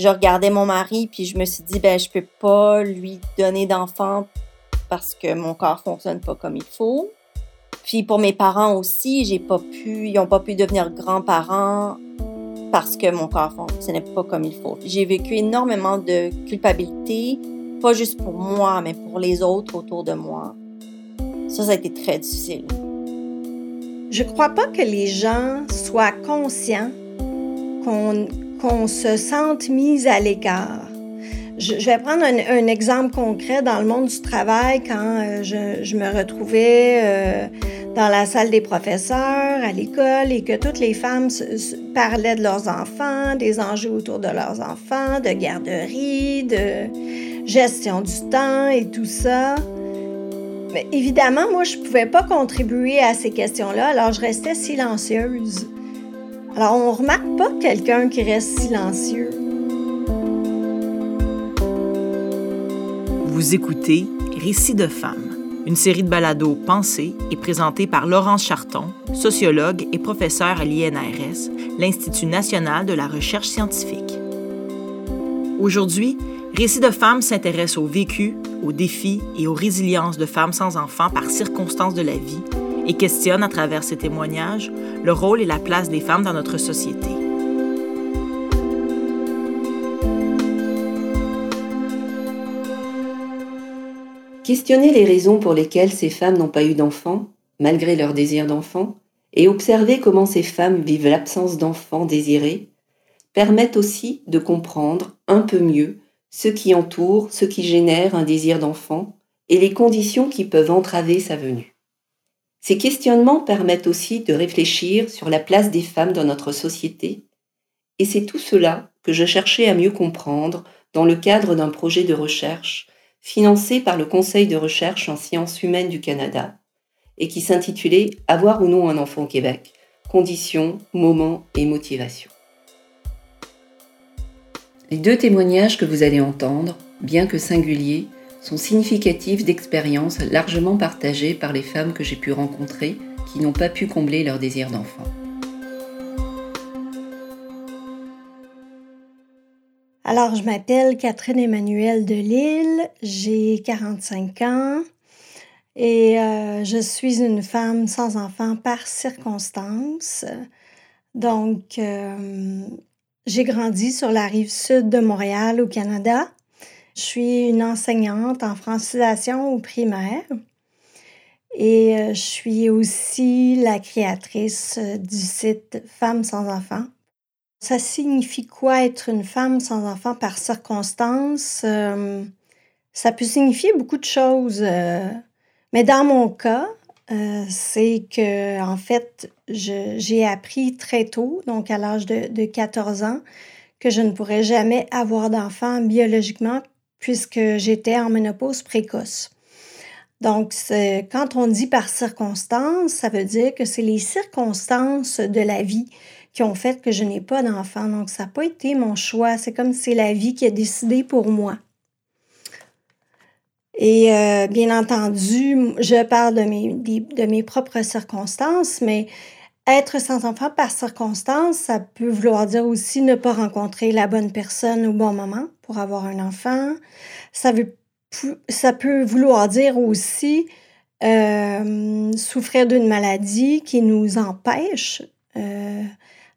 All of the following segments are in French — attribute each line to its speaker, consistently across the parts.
Speaker 1: je regardais mon mari, puis je me suis dit, ben, je peux pas lui donner d'enfant parce que mon corps fonctionne pas comme il faut. Puis pour mes parents aussi, j'ai pas pu, ils ont pas pu devenir grands-parents parce que mon corps fonctionnait pas comme il faut. J'ai vécu énormément de culpabilité, pas juste pour moi, mais pour les autres autour de moi. Ça, ça a été très difficile.
Speaker 2: Je crois pas que les gens soient conscients qu'on se sente mis à l'écart. Je, vais prendre un, exemple concret dans le monde du travail quand euh, je, me retrouvais euh, dans la salle des professeurs à l'école et que toutes les femmes parlaient de leurs enfants, des enjeux autour de leurs enfants, de garderie, de gestion du temps et tout ça. Mais évidemment, moi, je ne pouvais pas contribuer à ces questions-là, alors je restais silencieuse. Alors, on ne remarque pas quelqu'un qui reste silencieux.
Speaker 3: Vous écoutez Récits de femmes, une série de balados pensée et présentée par Laurence Charton, sociologue et professeure à l'INRS, l'Institut national de la recherche scientifique. Aujourd'hui, Récits de femmes s'intéresse au vécu, aux défis et aux résiliences de femmes sans enfants par circonstances de la vie et questionne à travers ces témoignages le rôle et la place des femmes dans notre société.
Speaker 4: Questionner les raisons pour lesquelles ces femmes n'ont pas eu d'enfants, malgré leur désir d'enfant, et observer comment ces femmes vivent l'absence d'enfants désirés, permettent aussi de comprendre un peu mieux ce qui entoure, ce qui génère un désir d'enfant et les conditions qui peuvent entraver sa venue. Ces questionnements permettent aussi de réfléchir sur la place des femmes dans notre société, et c'est tout cela que je cherchais à mieux comprendre dans le cadre d'un projet de recherche financé par le Conseil de recherche en sciences humaines du Canada et qui s'intitulait Avoir ou non un enfant au Québec Conditions, moments et motivations. Les deux témoignages que vous allez entendre, bien que singuliers, sont significatifs d'expériences largement partagées par les femmes que j'ai pu rencontrer qui n'ont pas pu combler leur désir d'enfant.
Speaker 2: Alors, je m'appelle Catherine Emmanuel de Lille, j'ai 45 ans et euh, je suis une femme sans enfant par circonstance. Donc, euh, j'ai grandi sur la rive sud de Montréal au Canada. Je suis une enseignante en francisation au primaire et euh, je suis aussi la créatrice du site Femmes sans enfants ça signifie quoi être une femme sans enfant par circonstance? Euh, ça peut signifier beaucoup de choses. Euh, mais dans mon cas, euh, c'est que, en fait, j'ai appris très tôt, donc à l'âge de, de, 14 ans, que je ne pourrais jamais avoir d'enfant biologiquement puisque j'étais en ménopause précoce. Donc, quand on dit par circonstance, ça veut dire que c'est les circonstances de la vie qui ont fait que je n'ai pas d'enfant. Donc, ça n'a pas été mon choix. C'est comme si c'est la vie qui a décidé pour moi. Et euh, bien entendu, je parle de mes, de mes propres circonstances, mais être sans enfant par circonstance, ça peut vouloir dire aussi ne pas rencontrer la bonne personne au bon moment pour avoir un enfant. Ça, veut, ça peut vouloir dire aussi euh, souffrir d'une maladie qui nous empêche euh,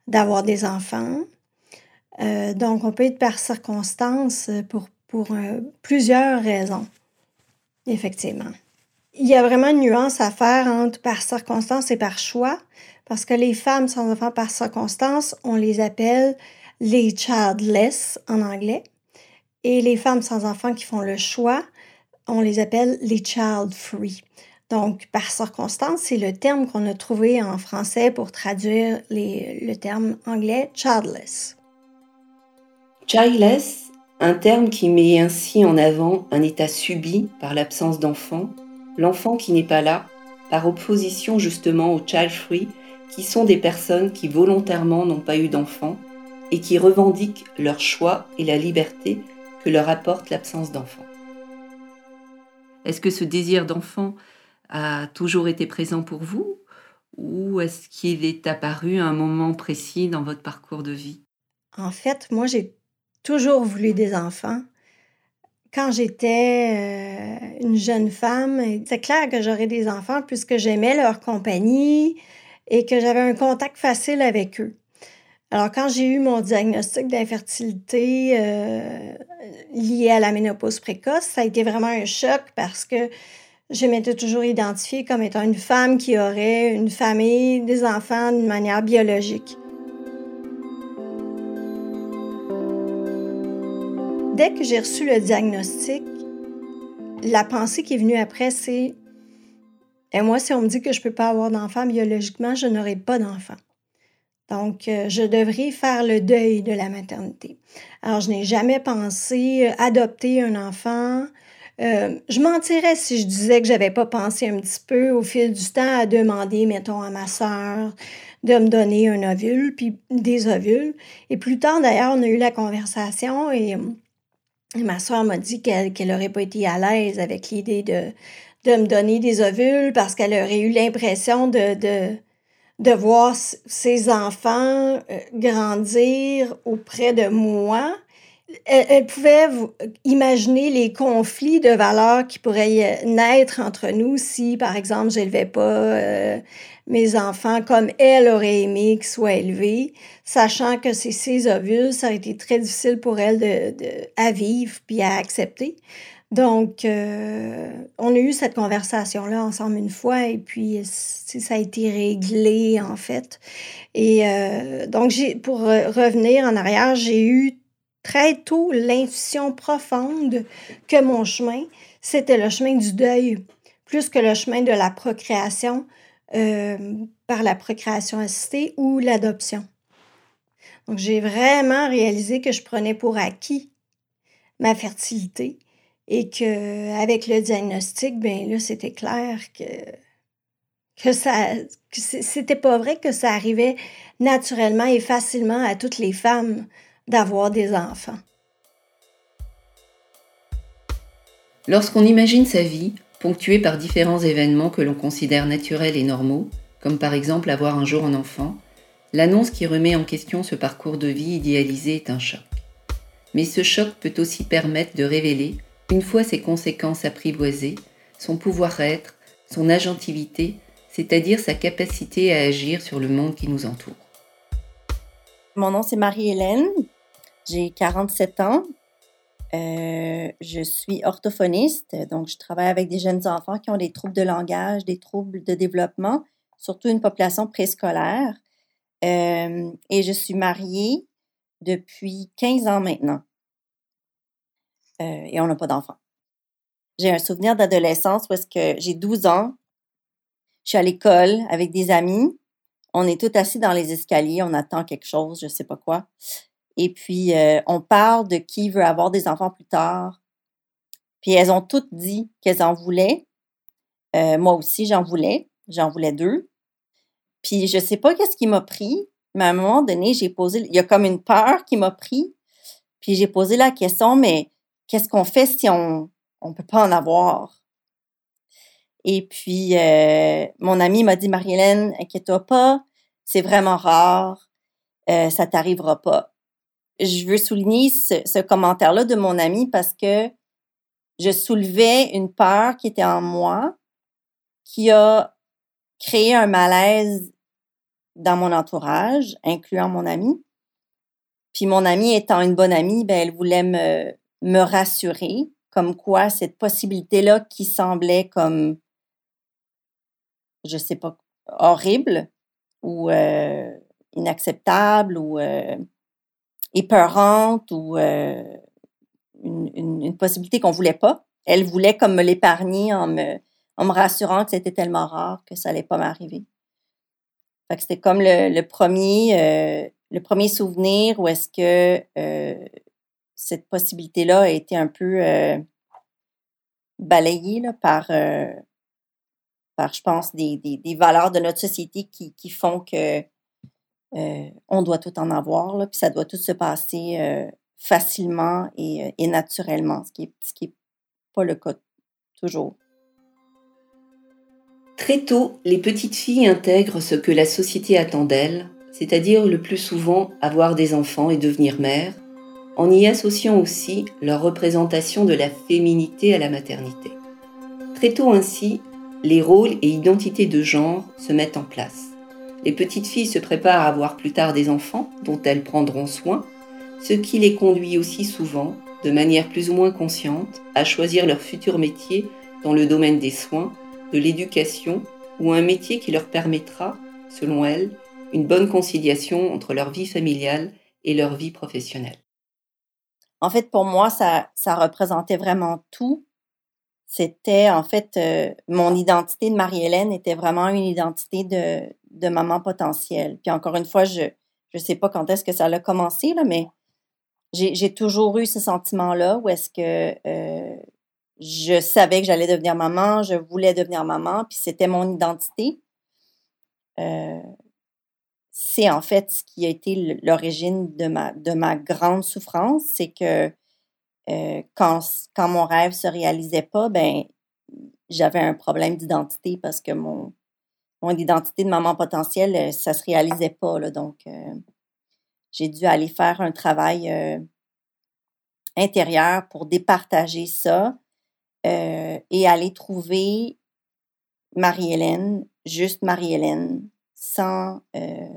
Speaker 2: d'avoir des enfants. Euh, donc, on peut être par circonstance pour, pour plusieurs raisons, effectivement. Il y a vraiment une nuance à faire entre par circonstance et par choix, parce que les femmes sans enfants par circonstance, on les appelle les childless en anglais, et les femmes sans enfants qui font le choix, on les appelle les child free. Donc, par circonstance, c'est le terme qu'on a trouvé en français pour traduire le terme anglais childless.
Speaker 4: Childless, un terme qui met ainsi en avant un état subi par l'absence d'enfant, l'enfant qui n'est pas là, par opposition justement aux child-free, qui sont des personnes qui volontairement n'ont pas eu d'enfant et qui revendiquent leur choix et la liberté que leur apporte l'absence d'enfant. Est-ce que ce désir d'enfant a toujours été présent pour vous ou est-ce qu'il est apparu à un moment précis dans votre parcours de vie?
Speaker 2: En fait, moi, j'ai toujours voulu des enfants. Quand j'étais euh, une jeune femme, c'est clair que j'aurais des enfants puisque j'aimais leur compagnie et que j'avais un contact facile avec eux. Alors, quand j'ai eu mon diagnostic d'infertilité euh, lié à la ménopause précoce, ça a été vraiment un choc parce que je m'étais toujours identifiée comme étant une femme qui aurait une famille, des enfants d'une manière biologique. Dès que j'ai reçu le diagnostic, la pensée qui est venue après, c'est Et moi, si on me dit que je ne peux pas avoir d'enfant biologiquement, je n'aurai pas d'enfant. Donc, euh, je devrais faire le deuil de la maternité. Alors, je n'ai jamais pensé euh, adopter un enfant. Euh, je mentirais si je disais que j'avais pas pensé un petit peu au fil du temps à demander, mettons, à ma sœur de me donner un ovule, puis des ovules. Et plus tard, d'ailleurs, on a eu la conversation et, ma sœur m'a dit qu'elle n'aurait pas été à l'aise avec l'idée de, de me donner des ovules parce qu'elle aurait eu l'impression de, de de voir ses enfants euh, grandir auprès de moi. Elle, pouvait imaginer les conflits de valeurs qui pourraient naître entre nous si, par exemple, je n'élevais pas euh, mes enfants comme elle aurait aimé qu'ils soient élevés, sachant que c'est ses ovules, ça aurait été très difficile pour elle de, à vivre puis à accepter. Donc, euh, on a eu cette conversation-là ensemble une fois et puis ça a été réglé en fait. Et euh, donc, pour revenir en arrière, j'ai eu très tôt l'intuition profonde que mon chemin, c'était le chemin du deuil, plus que le chemin de la procréation euh, par la procréation assistée ou l'adoption. Donc, j'ai vraiment réalisé que je prenais pour acquis ma fertilité et que avec le diagnostic, ben là, c'était clair que, que ça c'était pas vrai que ça arrivait naturellement et facilement à toutes les femmes d'avoir des enfants.
Speaker 4: Lorsqu'on imagine sa vie, ponctuée par différents événements que l'on considère naturels et normaux, comme par exemple avoir un jour un enfant, l'annonce qui remet en question ce parcours de vie idéalisé est un choc. Mais ce choc peut aussi permettre de révéler une fois ses conséquences apprivoisées, son pouvoir-être, son agentivité, c'est-à-dire sa capacité à agir sur le monde qui nous entoure.
Speaker 1: Mon nom, c'est Marie-Hélène. J'ai 47 ans. Euh, je suis orthophoniste, donc je travaille avec des jeunes enfants qui ont des troubles de langage, des troubles de développement, surtout une population préscolaire. Euh, et je suis mariée depuis 15 ans maintenant. Euh, et on n'a pas d'enfant. J'ai un souvenir d'adolescence parce que j'ai 12 ans, je suis à l'école avec des amis, on est tous assis dans les escaliers, on attend quelque chose, je ne sais pas quoi. Et puis, euh, on parle de qui veut avoir des enfants plus tard. Puis, elles ont toutes dit qu'elles en voulaient. Euh, moi aussi, j'en voulais. J'en voulais deux. Puis, je ne sais pas qu'est-ce qui m'a pris, mais à un moment donné, j'ai posé, il y a comme une peur qui m'a pris. Puis, j'ai posé la question, mais qu'est-ce qu'on fait si on ne peut pas en avoir? Et puis, euh, mon ami m'a dit, Marie-Hélène, inquiète-toi pas, c'est vraiment rare, euh, ça t'arrivera pas. Je veux souligner ce, commentaire-là de mon ami parce que je soulevais une peur qui était en moi, qui a créé un malaise dans mon entourage, incluant mon ami. Puis mon amie étant une bonne amie, ben, elle voulait me, me rassurer, comme quoi cette possibilité-là qui semblait comme, je sais pas, horrible ou euh, inacceptable ou euh, épeurante ou euh, une, possibilité qu'on voulait pas. Elle voulait comme me l'épargner en me, en me rassurant que c'était tellement rare que ça allait pas m'arriver. c'était comme le, premier, le premier souvenir où est-ce que cette possibilité-là a été un peu euh, balayée par, euh, par, je pense, des, valeurs de notre société qui, font que euh, on doit tout en avoir, puis ça doit tout se passer facilement et, naturellement, ce qui n'est ce qui pas le cas toujours.
Speaker 4: Très tôt, les petites filles intègrent ce que la société attend d'elles, c'est-à-dire le plus souvent avoir des enfants et devenir mères, en y associant aussi leur représentation de la féminité à la maternité. Très tôt ainsi, les rôles et identités de genre se mettent en place. Les petites filles se préparent à avoir plus tard des enfants dont elles prendront soin, ce qui les conduit aussi souvent, de manière plus ou moins consciente, à choisir leur futur métier dans le domaine des soins, de l'éducation ou un métier qui leur permettra, selon elles, une bonne conciliation entre leur vie familiale et leur vie professionnelle.
Speaker 1: En fait, pour moi, ça, représentait vraiment tout. C'était, en fait, euh, mon identité de Marie-Hélène était vraiment une identité de, de maman potentielle. Puis encore une fois, je ne sais pas quand est-ce que ça a commencé, là, mais j'ai toujours eu ce sentiment-là où est-ce que euh, je savais que j'allais devenir maman, je voulais devenir maman, puis c'était mon identité. Euh, c'est en fait ce qui a été l'origine de ma, de ma grande souffrance, c'est que euh, quand, mon rêve se réalisait pas, ben j'avais un problème d'identité parce que mon, identité de maman potentielle, ça se réalisait pas. Donc, j'ai dû aller faire un travail euh, intérieur pour départager ça euh, et aller trouver Marie-Hélène, juste Marie-Hélène, sans, euh,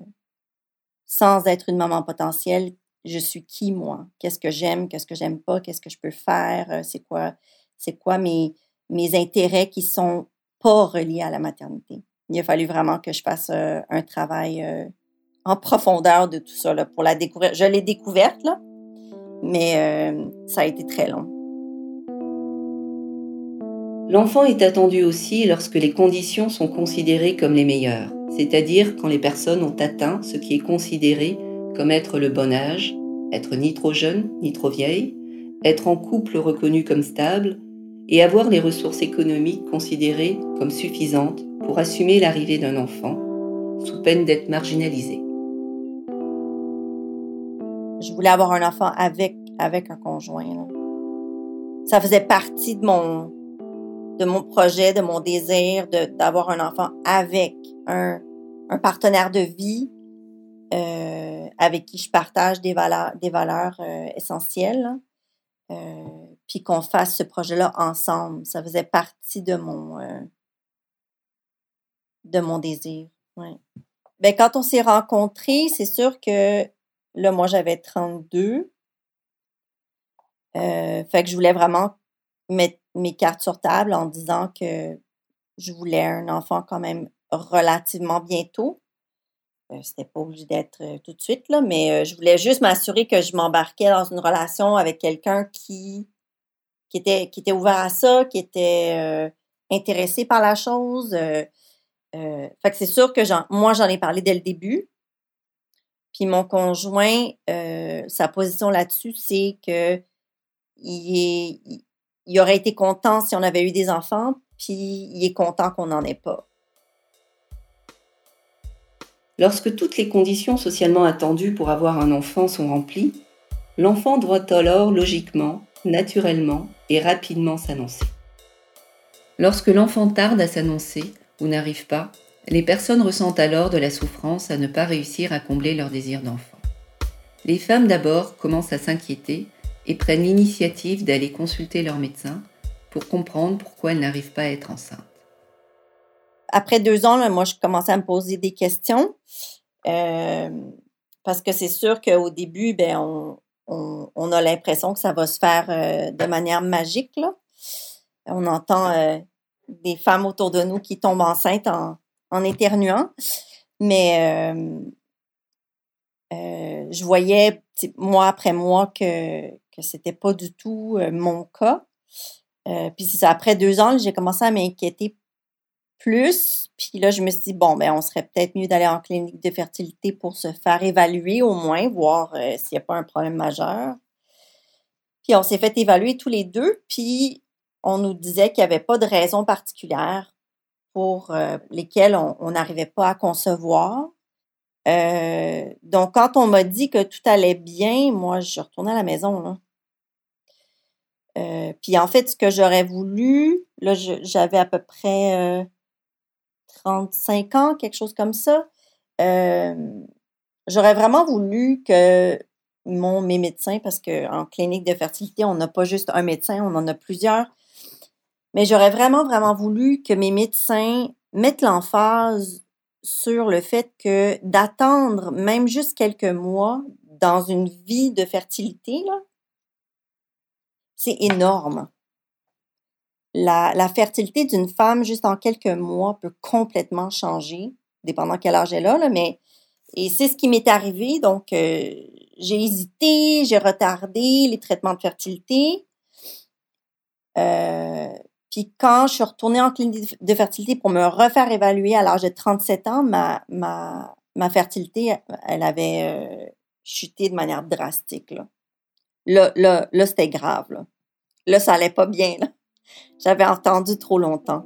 Speaker 1: sans être une maman potentielle. Je suis qui, moi? Qu'est-ce que j'aime? Qu'est-ce que j'aime pas? Qu'est-ce que je peux faire? C'est quoi, c'est quoi mes, mes intérêts qui sont pas reliés à la maternité? Il a fallu vraiment que je fasse un travail en profondeur de tout ça là, pour la découvrir. Je l'ai découverte, là, mais euh, ça a été très long.
Speaker 4: L'enfant est attendu aussi lorsque les conditions sont considérées comme les meilleures, c'est-à-dire quand les personnes ont atteint ce qui est considéré comme être le bon âge, être ni trop jeune ni trop vieille, être en couple reconnu comme stable et avoir les ressources économiques considérées comme suffisantes pour assumer l'arrivée d'un enfant, sous peine d'être marginalisé
Speaker 1: je voulais avoir un enfant avec, avec un conjoint. Ça faisait partie de mon, de mon projet, de mon désir d'avoir un enfant avec un, partenaire de vie euh, avec qui je partage des valeurs, des valeurs euh, essentielles. Euh, puis qu'on fasse ce projet-là ensemble. Ça faisait partie de mon, de mon désir. Ouais. Ben, quand on s'est rencontrés, c'est sûr que Là, moi, j'avais 32. Euh, fait que je voulais vraiment mettre mes cartes sur table en disant que je voulais un enfant quand même relativement bientôt. Euh, C'était pas obligé d'être euh, tout de suite, là, mais euh, je voulais juste m'assurer que je m'embarquais dans une relation avec quelqu'un qui, était, ouvert à ça, qui était intéressé par la chose. fait c'est sûr que moi, j'en ai parlé dès le début. Puis mon conjoint, sa position là-dessus, c'est que il, il aurait été content si on avait eu des enfants, puis il est content qu'on n'en ait pas.
Speaker 4: Lorsque toutes les conditions socialement attendues pour avoir un enfant sont remplies, l'enfant doit alors logiquement, naturellement et rapidement s'annoncer. Lorsque l'enfant tarde à s'annoncer ou n'arrive pas, les personnes ressentent alors de la souffrance à ne pas réussir à combler leur désir d'enfant. Les femmes d'abord commencent à s'inquiéter et prennent l'initiative d'aller consulter leur médecin pour comprendre pourquoi elles n'arrivent pas à être enceintes.
Speaker 1: Après deux ans, moi, je commençais à me poser des questions. Euh, parce que c'est sûr qu'au début, ben, on, a l'impression que ça va se faire euh, de manière magique. On entend euh, des femmes autour de nous qui tombent enceintes en, éternuant. Mais je voyais mois après mois que, que c'était pas du tout mon cas. puis après deux ans, j'ai commencé à m'inquiéter plus. Puis là, je me suis dit, bon, ben, on serait peut-être mieux d'aller en clinique de fertilité pour se faire évaluer au moins, voir s'il n'y a pas un problème majeur. Puis on s'est fait évaluer tous les deux, puis on nous disait qu'il n'y avait pas de raison particulière pour euh, lesquels on n'arrivait pas à concevoir. Euh, donc, quand on m'a dit que tout allait bien, moi, je retournée à la maison. Euh, puis en fait, ce que j'aurais voulu, là, j'avais à peu près 35 ans, quelque chose comme ça. j'aurais vraiment voulu que mes médecins, parce qu'en clinique de fertilité, on n'a pas juste un médecin, on en a plusieurs. Mais j'aurais vraiment, vraiment voulu que mes médecins mettent l'emphase sur le fait que d'attendre même juste quelques mois dans une vie de fertilité, c'est énorme. La, fertilité d'une femme, juste en quelques mois, peut complètement changer, dépendant quel âge elle a, mais et c'est ce qui m'est arrivé. Donc, euh, j'ai hésité, j'ai retardé les traitements de fertilité. Euh, puis quand je suis retournée en clinique de fertilité pour me refaire évaluer à l'âge de 37 ans, ma, fertilité, elle avait euh, chuté de manière drastique. Là, là, là, c'était grave. Là. ça allait pas bien. J'avais entendu trop longtemps.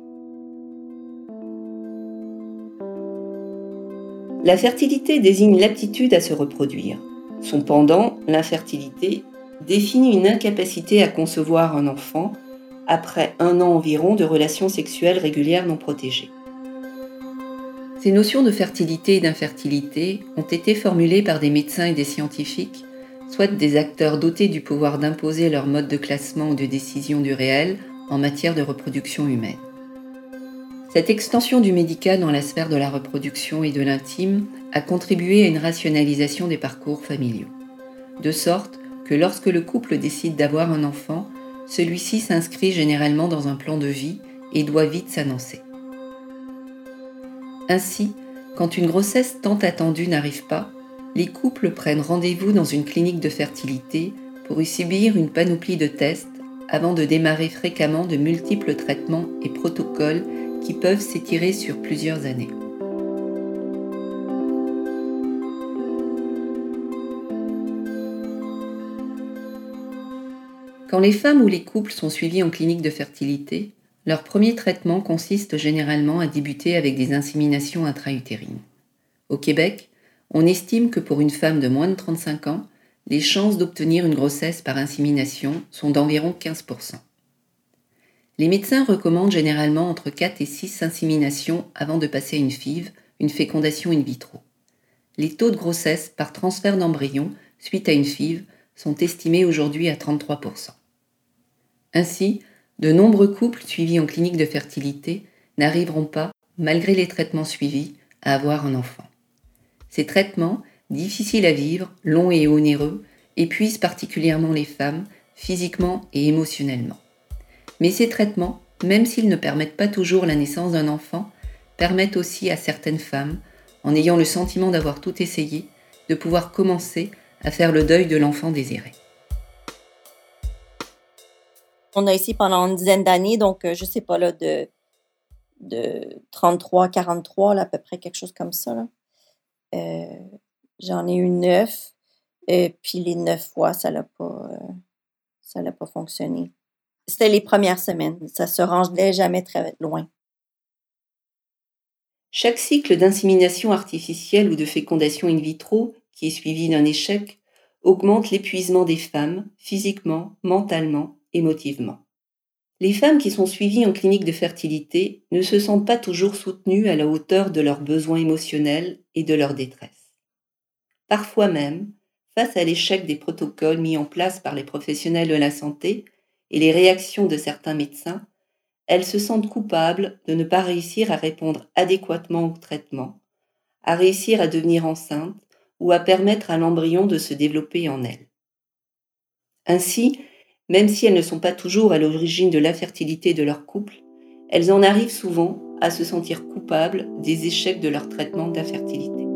Speaker 4: La fertilité désigne l'aptitude à se reproduire. Son pendant, l'infertilité, définit une incapacité à concevoir un enfant après un an environ de relations sexuelles régulières non protégées. Ces notions de fertilité et d'infertilité ont été formulées par des médecins et des scientifiques, soit des acteurs dotés du pouvoir d'imposer leur mode de classement ou de décision du réel en matière de reproduction humaine. Cette extension du médical dans la sphère de la reproduction et de l'intime a contribué à une rationalisation des parcours familiaux, de sorte que lorsque le couple décide d'avoir un enfant, celui-ci s'inscrit généralement dans un plan de vie et doit vite s'annoncer. Ainsi, quand une grossesse tant attendue n'arrive pas, les couples prennent rendez-vous dans une clinique de fertilité pour y subir une panoplie de tests avant de démarrer fréquemment de multiples traitements et protocoles qui peuvent s'étirer sur plusieurs années. Quand les femmes ou les couples sont suivis en clinique de fertilité, leur premier traitement consiste généralement à débuter avec des inséminations intra-utérines. Au Québec, on estime que pour une femme de moins de 35 ans, les chances d'obtenir une grossesse par insémination sont d'environ 15%. Les médecins recommandent généralement entre 4 et 6 inséminations avant de passer à une FIV, une fécondation in vitro. Les taux de grossesse par transfert d'embryon suite à une FIV sont estimés aujourd'hui à 33%. Ainsi, de nombreux couples suivis en clinique de fertilité n'arriveront pas, malgré les traitements suivis, à avoir un enfant. Ces traitements, difficiles à vivre, longs et onéreux, épuisent particulièrement les femmes, physiquement et émotionnellement. Mais ces traitements, même s'ils ne permettent pas toujours la naissance d'un enfant, permettent aussi à certaines femmes, en ayant le sentiment d'avoir tout essayé, de pouvoir commencer à faire le deuil de l'enfant désiré.
Speaker 1: On a essayé pendant une dizaine d'années, donc euh, je sais pas, là, de, de 33, 43, là, à peu près, quelque chose comme ça. Euh, j'en ai eu neuf, et puis les neuf fois, ça n'a pas, euh, pas fonctionné. C'était les premières semaines. Ça se rangeait jamais très loin.
Speaker 4: Chaque cycle d'insémination artificielle ou de fécondation in vitro, qui est suivi d'un échec, augmente l'épuisement des femmes, physiquement, mentalement émotivement. Les femmes qui sont suivies en clinique de fertilité ne se sentent pas toujours soutenues à la hauteur de leurs besoins émotionnels et de leur détresse. Parfois même, face à l'échec des protocoles mis en place par les professionnels de la santé et les réactions de certains médecins, elles se sentent coupables de ne pas réussir à répondre adéquatement au traitement, à réussir à devenir enceinte ou à permettre à l'embryon de se développer en elles. Ainsi, même si elles ne sont pas toujours à l'origine de l'infertilité de leur couple, elles en arrivent souvent à se sentir coupables des échecs de leur traitement d'infertilité.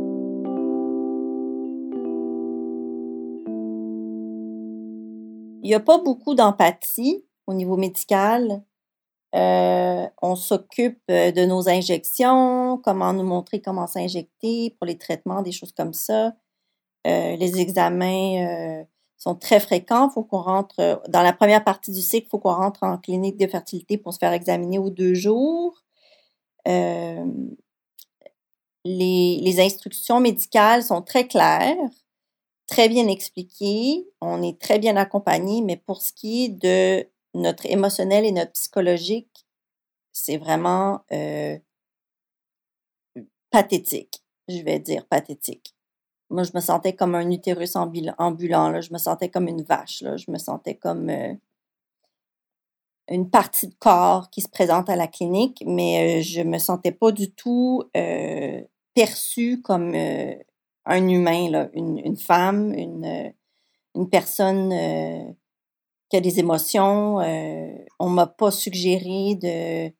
Speaker 1: Il n'y a pas beaucoup d'empathie au niveau médical. Euh, on s'occupe de nos injections, comment nous montrer comment s'injecter pour les traitements, des choses comme ça. Euh, les examens euh, sont très fréquents. Faut qu'on rentre euh, dans la première partie du cycle, il faut qu'on rentre en clinique de fertilité pour se faire examiner aux deux jours. Euh, les, instructions médicales sont très claires, très bien expliquées. On est très bien accompagné, mais pour ce qui est de notre émotionnel et notre psychologique, c'est vraiment euh, pathétique. Je vais dire pathétique. moi, je me sentais comme un utérus ambulant. Là. Je me sentais comme une vache. Là. Je me sentais comme euh, une partie de corps qui se présente à la clinique, mais je ne me sentais pas du tout perçue comme un humain, là. Une, une femme, une, une personne qui a des émotions. on ne m'a pas suggéré de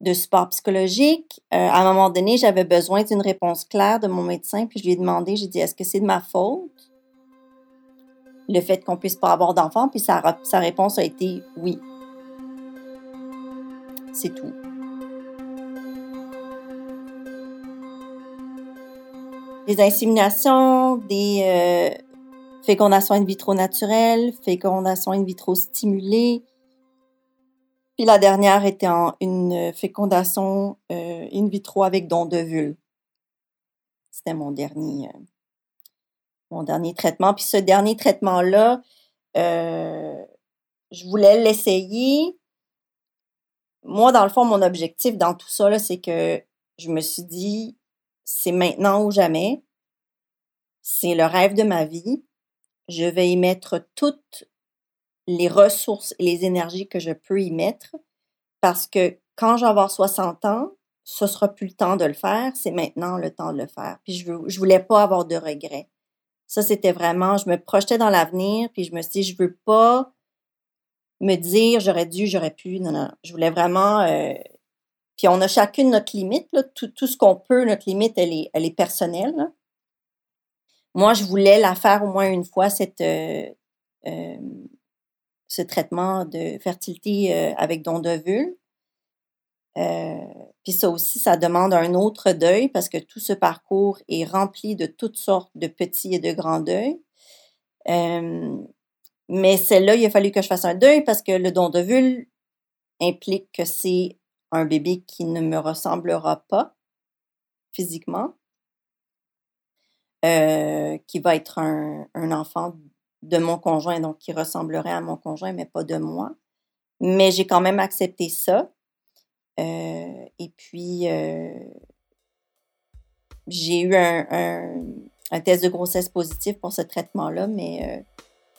Speaker 1: de support psychologique. Euh, à un moment donné, j'avais besoin d'une réponse claire de mon médecin, puis je lui ai demandé, j'ai dit, est-ce que c'est de ma faute? Le fait qu'on puisse pas avoir d'enfant, puis sa, sa réponse a été oui. C'est tout. Des inséminations, des euh, fécondations in vitro naturelles, fécondations in vitro stimulées, puis la dernière était en une fécondation euh, in vitro avec don de vulve. C'était mon dernier, euh, mon dernier traitement. Puis ce dernier traitement-là, je voulais l'essayer. Moi, dans le fond, mon objectif dans tout ça, c'est que je me suis dit, c'est maintenant ou jamais. C'est le rêve de ma vie. Je vais y mettre toute les ressources et les énergies que je peux y mettre parce que quand je vais avoir 60 ans, ce sera plus le temps de le faire, c'est maintenant le temps de le faire. Puis je ne je voulais pas avoir de regrets. Ça, c'était vraiment, je me projetais dans l'avenir, puis je me suis dit, je veux pas me dire j'aurais dû, j'aurais pu. Non, non. Je voulais vraiment. Euh, puis on a chacune notre limite. Tout, ce qu'on peut, notre limite, elle est, elle est personnelle. Moi, je voulais la faire au moins une fois, euh, euh, ce traitement de fertilité euh, avec don. Euh, puis ça aussi, ça demande un autre deuil parce que tout ce parcours est rempli de toutes sortes de petits et de grands deuils. Mais celle-là, il a fallu que je fasse un deuil parce que le don de vulve implique que c'est un bébé qui ne me ressemblera pas physiquement, qui va être un, un enfant de mon conjoint, donc qui ressemblerait à mon conjoint, mais pas de moi. Mais j'ai quand même accepté ça. Euh, et puis, euh, j'ai eu un, test de grossesse positif pour ce traitement-là, mais euh,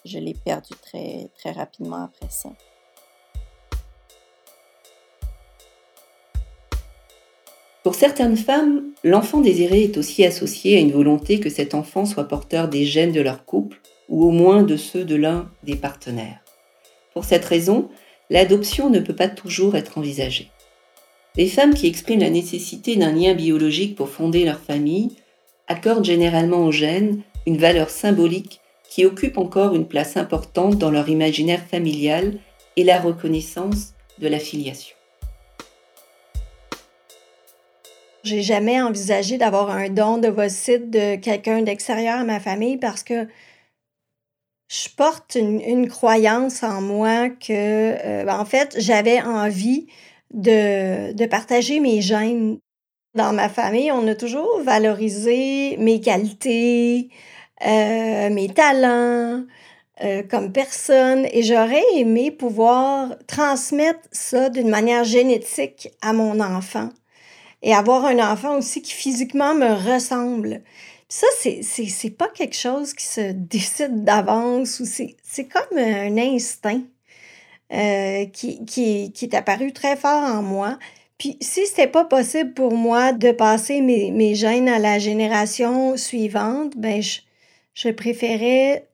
Speaker 1: je l'ai perdu très, très rapidement après ça.
Speaker 4: Pour certaines femmes, l'enfant désiré est aussi associé à une volonté que cet enfant soit porteur des gènes de leur couple ou au moins de ceux de l'un des partenaires. Pour cette raison, l'adoption ne peut pas toujours être envisagée. Les femmes qui expriment la nécessité d'un lien biologique pour fonder leur famille accordent généralement aux gènes une valeur symbolique qui occupe encore une place importante dans leur imaginaire familial et la reconnaissance de la filiation.
Speaker 2: J'ai jamais envisagé d'avoir un don de d'ovocyte de quelqu'un d'extérieur à ma famille parce que je porte une, croyance en moi que, euh, en fait, j'avais envie de, de partager mes gènes. Dans ma famille, on a toujours valorisé mes qualités, euh, mes talents euh, comme personne et j'aurais aimé pouvoir transmettre ça d'une manière génétique à mon enfant et avoir un enfant aussi qui physiquement me ressemble. Ça, c'est pas quelque chose qui se décide d'avance ou c'est comme un instinct euh, qui, qui, qui, est apparu très fort en moi. Puis si c'était pas possible pour moi de passer mes, mes gènes à la génération suivante, ben je, je préférais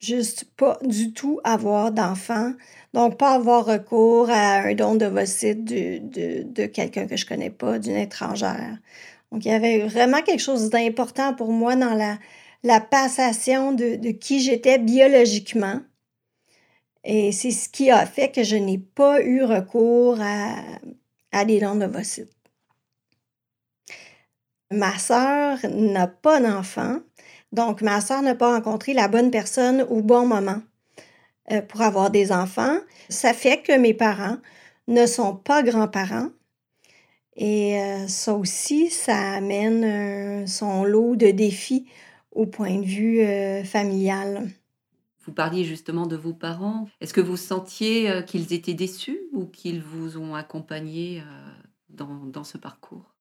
Speaker 2: juste pas du tout avoir d'enfants. Donc, pas avoir recours à un don de, de, de quelqu'un que je connais pas, d'une étrangère. Donc, il y avait vraiment quelque chose d'important pour moi dans la, la passation de, de qui j'étais biologiquement. Et c'est ce qui a fait que je n'ai pas eu recours à, à des dons d'ovocytes. Ma sœur n'a pas d'enfant, donc ma sœur n'a pas rencontré la bonne personne au bon moment euh, pour avoir des enfants. Ça fait que mes parents ne sont pas grands-parents, et euh, ça aussi, ça amène son lot de défis au point de vue euh, familial.
Speaker 4: Vous parliez justement de vos parents. Est-ce que vous sentiez qu'ils étaient déçus ou qu'ils vous ont accompagné dans, ce parcours?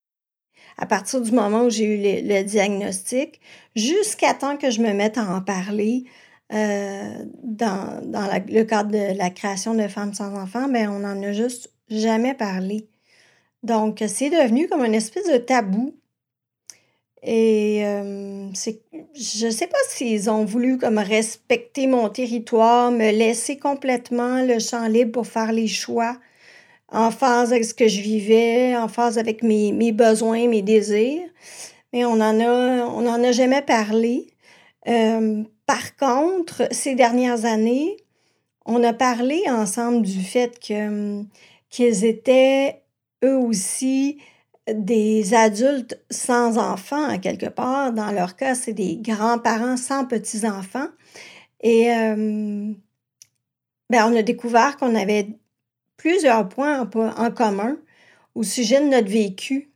Speaker 2: À partir du moment où j'ai eu le, diagnostic, jusqu'à temps que je me mette à en parler euh, dans, le cadre de la création de Femmes sans enfants, ben on n'en a juste jamais parlé. Donc, c'est devenu comme une espèce de tabou. Et euh, je ne sais pas s'ils ont voulu comme respecter mon territoire, me laisser complètement le champ libre pour faire les choix en phase avec ce que je vivais, en phase avec mes, mes besoins, mes désirs. Mais on n'en a, en a jamais parlé. Euh, par contre, ces dernières années, on a parlé ensemble du fait qu'ils étaient eux aussi des adultes sans enfants, quelque part. Dans leur cas, c'est des grands-parents sans petits-enfants. Et euh, ben, on a découvert qu'on avait plusieurs points en, commun au sujet de notre vécu,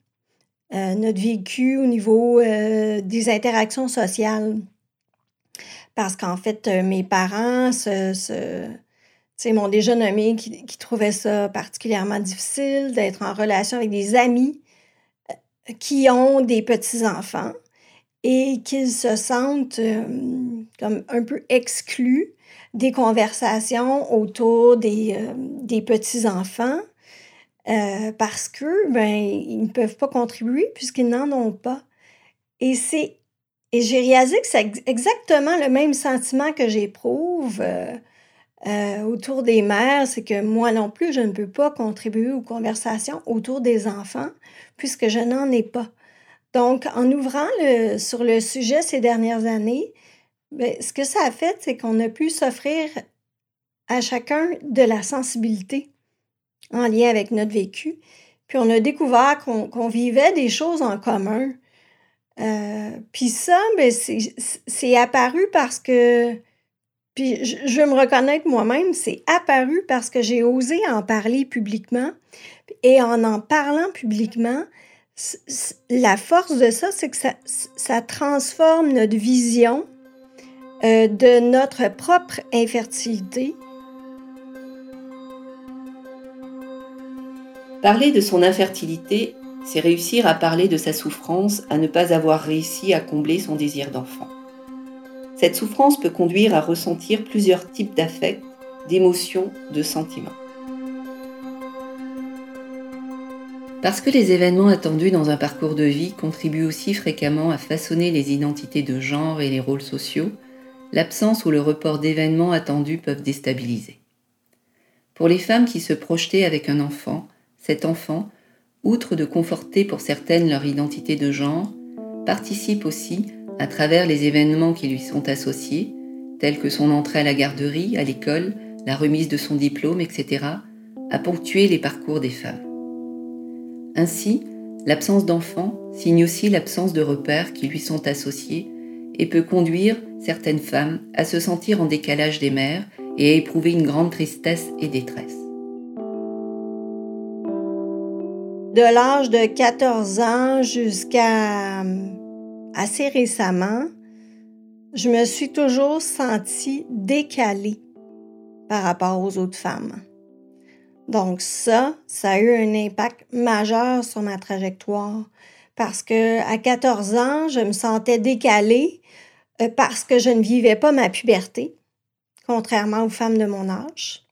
Speaker 2: euh, notre vécu au niveau euh, des interactions sociales. Parce qu'en fait, euh, mes parents se, m'ont déjà nommé qui, qui ça particulièrement difficile d'être en relation avec des amis qui ont des petits-enfants et qu'ils se sentent comme un peu exclus des conversations autour des, euh, des petits-enfants euh, parce que ben, ils ne peuvent pas contribuer puisqu'ils n'en ont pas. Et c'est et j'ai réalisé que c'est exactement le même sentiment que j'éprouve euh, autour des mères, c'est que moi non plus, je ne peux pas contribuer aux conversations autour des enfants puisque je n'en ai pas. Donc, en ouvrant le, sur le sujet ces dernières années, Bien, ce que ça a fait, c'est qu'on a pu s'offrir à chacun de la sensibilité en lien avec notre vécu. Puis on a découvert qu'on vivait des choses en commun. Euh, puis ça, ben, c'est apparu parce que, puis je, je veux me reconnaître moi-même, c'est apparu parce que j'ai osé en parler publiquement. Et en en parlant publiquement, la force de ça, c'est que ça, ça transforme notre vision euh, de notre propre infertilité.
Speaker 4: Parler de son infertilité, c'est réussir à parler de sa souffrance à ne pas avoir réussi à combler son désir d'enfant. Cette souffrance peut conduire à ressentir plusieurs types d'affects, d'émotions, de sentiments. Parce que les événements attendus dans un parcours de vie contribuent aussi fréquemment à façonner les identités de genre et les rôles sociaux, l'absence ou le report d'événements attendus peuvent déstabiliser. Pour les femmes qui se projetaient avec un enfant, cet enfant, outre de conforter pour certaines leur identité de genre, participe aussi, à travers les événements qui lui sont associés, tels que son entrée à la garderie, à l'école, la remise de son diplôme, etc., à ponctuer les parcours des femmes. Ainsi, l'absence d'enfant signe aussi l'absence de repères qui lui sont associés et peut conduire certaines femmes à se sentir en décalage des mères et à éprouver une grande tristesse et détresse.
Speaker 2: De l'âge de 14 ans jusqu'à assez récemment, je me suis toujours sentie décalée par rapport aux autres femmes. Donc ça, ça a eu un impact majeur sur ma trajectoire parce que à 14 ans, je me sentais décalée parce que je ne vivais pas ma puberté, contrairement aux femmes de mon âge.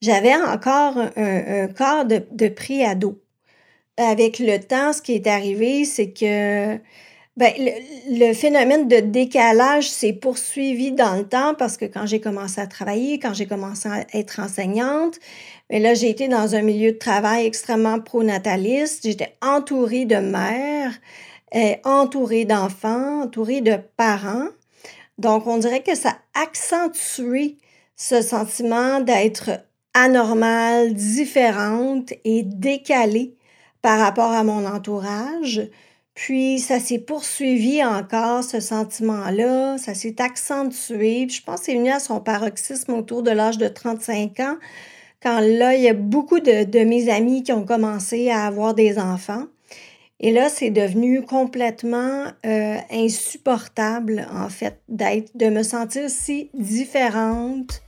Speaker 2: J'avais encore un, corps de, de pré-ado. Avec le temps, ce qui est arrivé, c'est que ben, le, phénomène de décalage s'est poursuivi dans le temps parce que quand j'ai commencé à travailler, quand j'ai commencé à être enseignante, mais ben là, j'ai été dans un milieu de travail extrêmement pronataliste. J'étais entourée de mères entourée d'enfants, entourée de parents. Donc, on dirait que ça accentue ce sentiment d'être anormale, différente et décalée par rapport à mon entourage. Puis ça s'est poursuivi encore, ce sentiment-là, ça s'est accentué. Je pense que c'est venu à son paroxysme autour de l'âge de 35 ans, quand là, il y a beaucoup de mes amis qui ont commencé à avoir des enfants. Et là, c'est devenu complètement euh, insupportable, en fait, d'être, de me sentir si différente.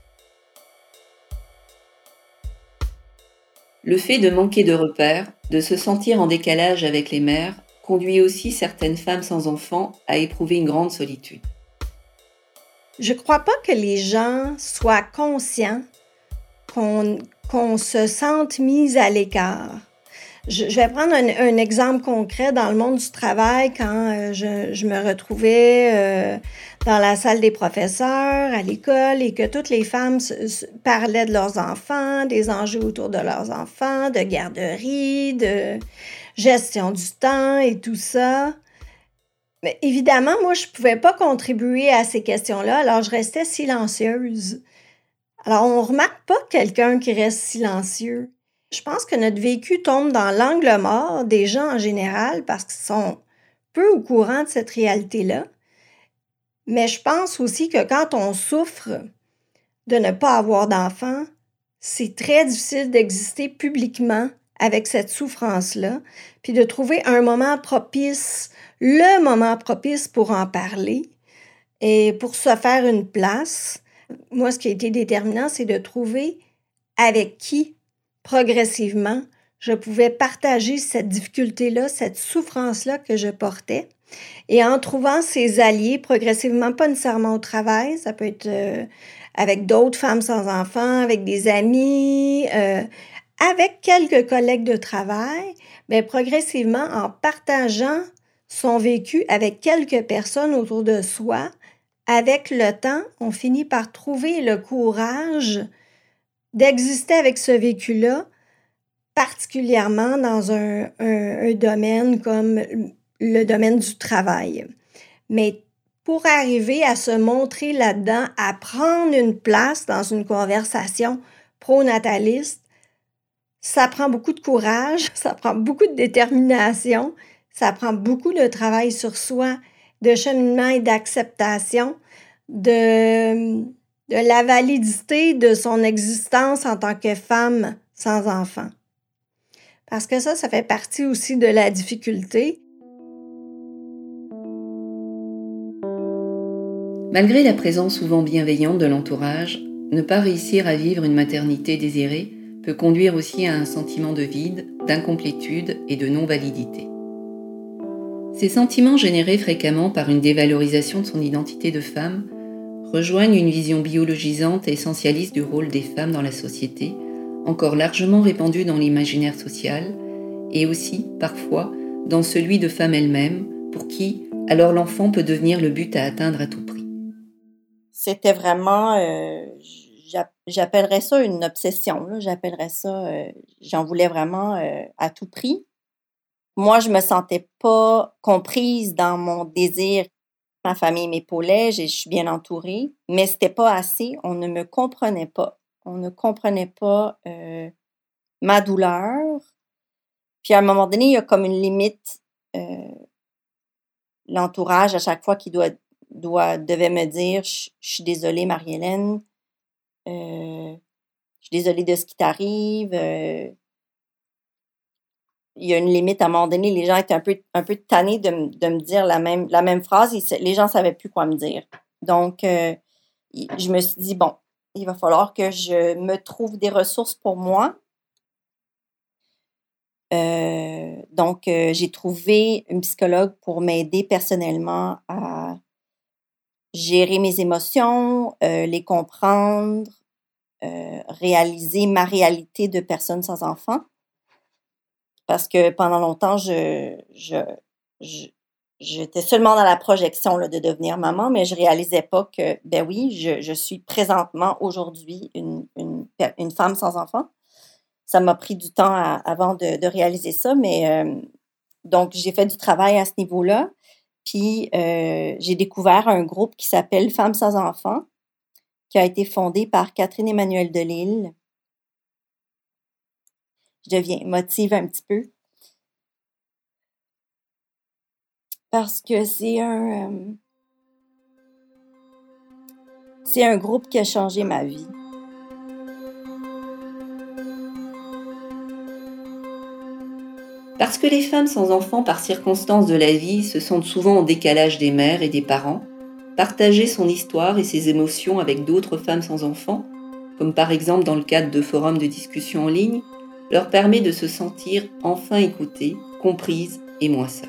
Speaker 4: Le fait de manquer de repères, de se sentir en décalage avec les mères, conduit aussi certaines femmes sans enfants à éprouver une grande solitude.
Speaker 2: Je ne crois pas que les gens soient conscients qu'on se sente mis à l'écart. Je, vais prendre un, exemple concret dans le monde du travail quand euh, je, me retrouvais euh, dans la salle des professeurs à l'école et que toutes les femmes parlaient de leurs enfants, des enjeux autour de leurs enfants, de garderie, de gestion du temps et tout ça. Mais évidemment, moi, je ne pouvais pas contribuer à ces questions-là, alors je restais silencieuse. Alors, on ne remarque pas quelqu'un qui reste silencieux. Je pense que notre vécu tombe dans l'angle mort des gens en général parce qu'ils sont peu au courant de cette réalité-là. Mais je pense aussi que quand on souffre de ne pas avoir d'enfants, c'est très difficile d'exister publiquement avec cette souffrance-là, puis de trouver un moment propice, le moment propice pour en parler et pour se faire une place. Moi, ce qui a été déterminant, c'est de trouver avec qui progressivement, je pouvais partager cette difficulté-là, cette souffrance-là que je portais. Et en trouvant ces alliés progressivement, pas nécessairement au travail, ça peut être euh, avec d'autres femmes sans enfants, avec des amis, euh, avec quelques collègues de travail, mais progressivement en partageant son vécu avec quelques personnes autour de soi, avec le temps, on finit par trouver le courage d'exister avec ce vécu-là, particulièrement dans un, domaine comme le domaine du travail. Mais pour arriver à se montrer là-dedans, à prendre une place dans une conversation pro-nataliste, ça prend beaucoup de courage, ça prend beaucoup de détermination, ça prend beaucoup de travail sur soi, de cheminement et d'acceptation, de de la validité de son existence en tant que femme sans enfant. Parce que ça, ça fait partie aussi de la difficulté.
Speaker 4: Malgré la présence souvent bienveillante de l'entourage, ne pas réussir à vivre une maternité désirée peut conduire aussi à un sentiment de vide, d'incomplétude et de non-validité. Ces sentiments générés fréquemment par une dévalorisation de son identité de femme rejoignent une vision biologisante et essentialiste du rôle des femmes dans la société, encore largement répandue dans l'imaginaire social, et aussi, parfois, dans celui de femmes elles-mêmes, pour qui alors l'enfant peut devenir le but à atteindre à tout prix.
Speaker 1: C'était vraiment, euh, j'appellerais ça une obsession, j'appellerais ça, euh, j'en voulais vraiment euh, à tout prix. Moi, je me sentais pas comprise dans mon désir Ma famille m'épaulait, je suis bien entourée, mais c'était pas assez. On ne me comprenait pas. On ne comprenait pas euh, ma douleur. Puis à un moment donné, il y a comme une limite. Euh, l'entourage, à chaque fois qu'il doit, devait me dire Je, suis désolée, Marie-Hélène. Euh, je suis désolée de ce qui t'arrive il y a une limite à un moment donné. Les gens étaient un peu, un peu tannés de, me dire la même, la même phrase. les gens ne savaient plus quoi me dire. Donc, euh, je me suis dit, bon, il va falloir que je me trouve des ressources pour moi. Euh, donc, euh, j'ai trouvé une psychologue pour m'aider personnellement à gérer mes émotions, les comprendre, réaliser ma réalité de personne sans enfant parce que pendant longtemps, je, j'étais seulement dans la projection là, de devenir maman, mais je réalisais pas que, ben oui, je, je suis présentement aujourd'hui une, une, une, femme sans enfant. Ça m'a pris du temps avant de, de, réaliser ça, mais euh, donc j'ai fait du travail à ce niveau-là. Puis euh, j'ai découvert un groupe qui s'appelle Femmes sans enfants, qui a été fondé par Catherine Emmanuel Delille, je deviens motive un petit peu. Parce que c'est un. Euh, c'est un groupe qui a changé ma vie.
Speaker 4: Parce que les femmes sans enfants par circonstances de la vie se sentent souvent en décalage des mères et des parents, partager son histoire et ses émotions avec d'autres femmes sans enfants, comme par exemple dans le cadre de forums de discussion en ligne, leur permet de se sentir enfin écoutées, comprises et moins seules.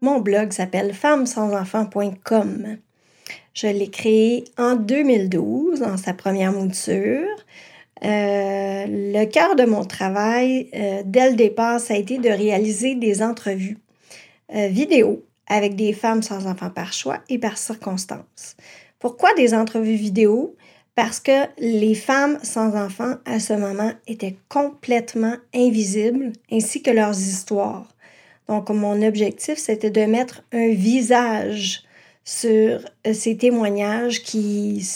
Speaker 2: Mon blog s'appelle femmesansenfants.com. Je l'ai créé en 2012, dans sa première mouture. Euh, le cœur de mon travail, euh, dès le départ, ça a été de réaliser des entrevues euh, vidéo avec des femmes sans enfants par choix et par circonstance. Pourquoi des entrevues vidéo? Parce que les femmes sans enfants à ce moment étaient complètement invisibles, ainsi que leurs histoires. Donc, mon objectif, c'était de mettre un visage sur ces témoignages qui,